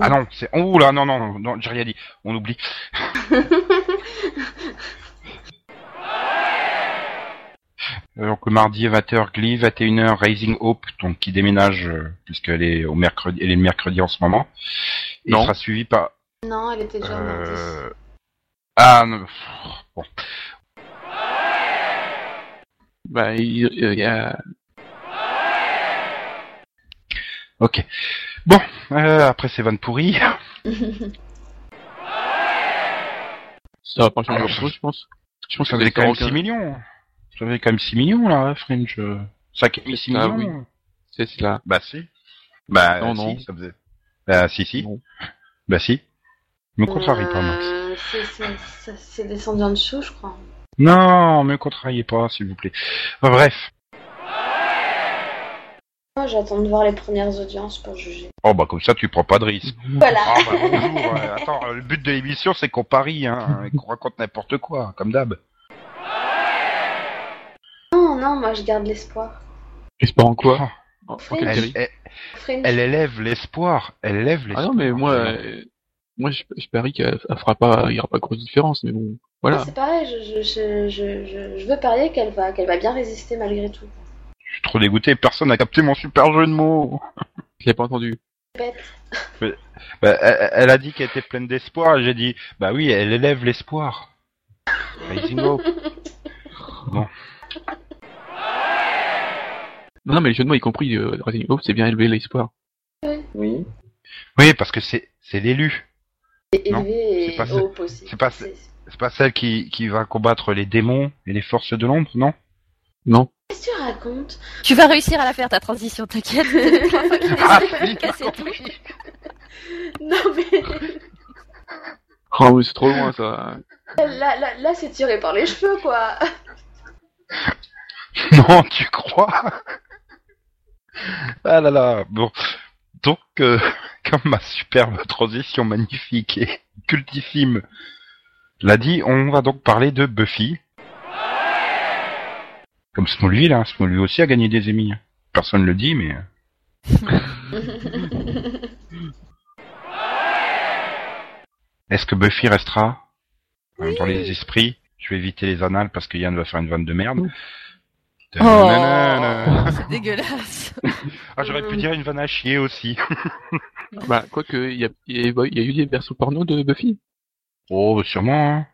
B: Ah non, c'est... Oh là, non, non, non, j'ai rien dit. On oublie. <laughs> Euh, Donc le mardi à 20h, Glee, 21h, Raising Hope, donc qui déménage, euh, puisqu'elle est au mercredi, elle est le mercredi en ce moment. Et
D: Non.
B: sera suivi par...
E: Non, elle était déjà.
B: Euh... Ah, non, bon.
D: bah, il, il y a...
B: Ok. Bon, euh, après ces vannes pourries,
D: Ça va pas changer grand chose, je pense. Je pense que
B: faisait quand même
D: aucun-
B: 6 millions. Ça faisait quand même 6 millions, là, Fringe. 5 et 6
D: Ah,
B: millions.
D: C'est cela.
B: Bah si. Bah
D: Non,
B: si,
D: non.
B: ça faisait. Bah si, si.
D: Non.
B: Bah si. Me contrarie pas, Max.
E: Euh, c'est- descendu en dessous, je crois.
B: Non, me contrariez pas, s'il vous plaît. Enfin, bref.
E: Moi, j'attends de voir les premières audiences pour juger.
B: Oh bah comme ça, tu prends pas de risque.
E: Voilà.
B: Ah bah bonjour. euh, attends, le but de l'émission, c'est qu'on parie, hein, et qu'on raconte n'importe quoi, comme d'hab.
E: Non, moi, je garde l'espoir.
D: Espoir en quoi
B: Oh,
D: En- en
E: Fringe.
D: quelle
B: Elle,
D: série
B: elle,
E: Fringe.
B: elle élève l'espoir. Elle élève
D: Ah
B: l'espoir.
D: non, mais moi, euh, moi, je, je parie qu'elle elle fera pas, il y aura pas grosse différence, mais bon, voilà.
E: C'est pareil, je, je, je, je, je- je veux parier qu'elle va, qu'elle va bien résister malgré tout.
B: Je suis trop dégoûté. Personne n'a capté mon super jeu de mots.
D: Je l'ai pas entendu.
E: Bête. <laughs>
B: Bah, elle, elle a dit qu'elle était pleine d'espoir. et J'ai dit, bah oui, elle élève l'espoir. <laughs> Hope.
D: Non, non, mais les jeux de mots, y compris euh, Resident Evil, c'est bien élevé l'espoir.
A: Oui.
B: Oui, parce que c'est c'est l'élu. Non,
E: élevé
B: c'est
E: et
B: pas
E: haut aussi.
B: C'est pas. C'est pas celle qui, qui va combattre les démons et les forces de l'ombre, non?
D: Non.
E: Qu'est-ce que tu racontes?
C: Tu vas réussir à la faire ta transition, t'inquiète. C'est <laughs>
B: Ah,
C: tout. <laughs>
E: Non, mais <laughs>
D: Oh, mais c'est trop loin, ça.
E: là, là, là c'est tiré par les cheveux, quoi.
B: Non, tu crois? Ah là là, bon. Donc, euh, <laughs> comme ma superbe transition magnifique et cultissime l'a dit, on va donc parler de Buffy. Comme Smallville, hein. Smallville aussi a gagné des Emmy. Personne ne le dit, mais... <laughs> Est-ce que Buffy restera? Euh, dans les esprits Je vais éviter les annales parce que Yann va faire une vanne de merde.
C: Oh, <laughs> dégueulasse.
B: Ah, j'aurais pu dire une vanne à chier aussi. <laughs>
D: Bah, quoique, il y a, il y, a, il y a eu des versions porno de Buffy.
B: Oh, sûrement, hein.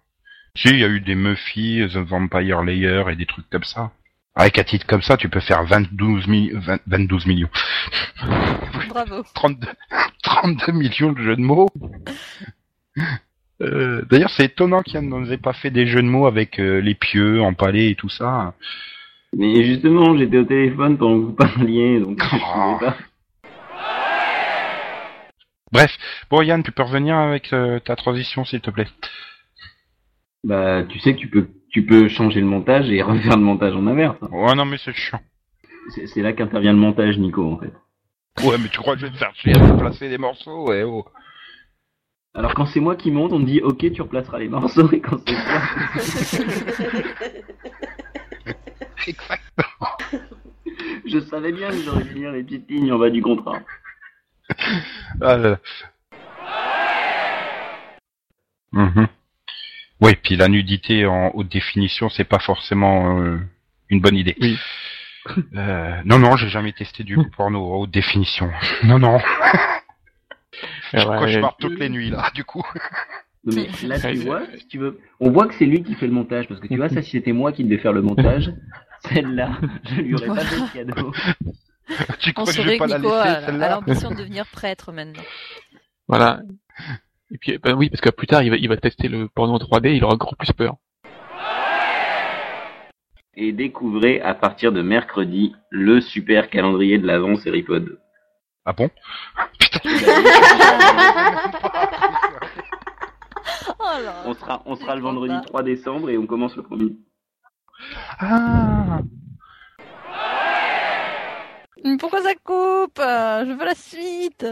B: Si, il y a eu des Muffy, The Vampire Layer et des trucs comme ça. Avec un titre comme ça, tu peux faire 22, mi- 20 22 millions.
C: Bravo. <laughs>
B: 32, 32 millions de jeux de mots. Euh, D'ailleurs, c'est étonnant qu'il ne nous ait pas fait des jeux de mots avec euh, les pieux, empalés et tout ça.
A: Mais justement, j'étais au téléphone pendant que vous parliez, donc je
B: Oh.
A: pouvais pas.
B: Bref, bon Yann, tu peux revenir avec euh, ta transition, s'il te plaît.
A: Bah, tu sais que tu peux, tu peux changer le montage et <laughs> refaire le montage en inverse. hein.
B: Ouais, non, mais c'est chiant.
A: C'est c'est là qu'intervient le montage, Nico, en fait.
B: Ouais, mais tu crois que je vais te faire chier à placer des morceaux Ouais, oh.
A: Alors quand c'est moi qui monte, on me dit ok, tu replaceras les morceaux, et quand c'est toi, <laughs> <laughs>
B: Exactement.
A: je savais bien que j'aurais dû lire les petites lignes en bas du contrat.
B: Ah là là. Mhm. Oui, puis la nudité en haute définition, c'est pas forcément euh, une bonne idée.
D: Oui.
B: Euh, non, non, j'ai jamais testé du porno en haute définition. Non, non. Je
D: Ah ouais,
B: cauchemar toutes les nuits là, du coup.
A: Non, Mais là, tu vois, si tu veux, on voit que c'est lui qui fait le montage, parce que tu vois, ça, si c'était moi qui devais faire le montage, celle-là, <laughs> je lui aurais pas fait de cadeau. <laughs>
B: tu
C: On
B: crois que je vais
C: que
B: pas la
C: Nico a,
B: laisser
C: a
B: celle-là
C: l'ambition de devenir prêtre maintenant.
D: Voilà. Et puis, bah oui, parce que plus tard, il va, il va tester le porno en 3D, il aura encore plus peur.
A: Et découvrez à partir de mercredi le super calendrier de l'avant Seripod.
B: Ah bon? Putain. <laughs>
C: Oh là.
A: On sera, on sera le
C: Je
A: vendredi
C: comprends
A: 3 décembre et on commence le premier.
B: Ah
C: Pourquoi ça coupe? Je veux la suite.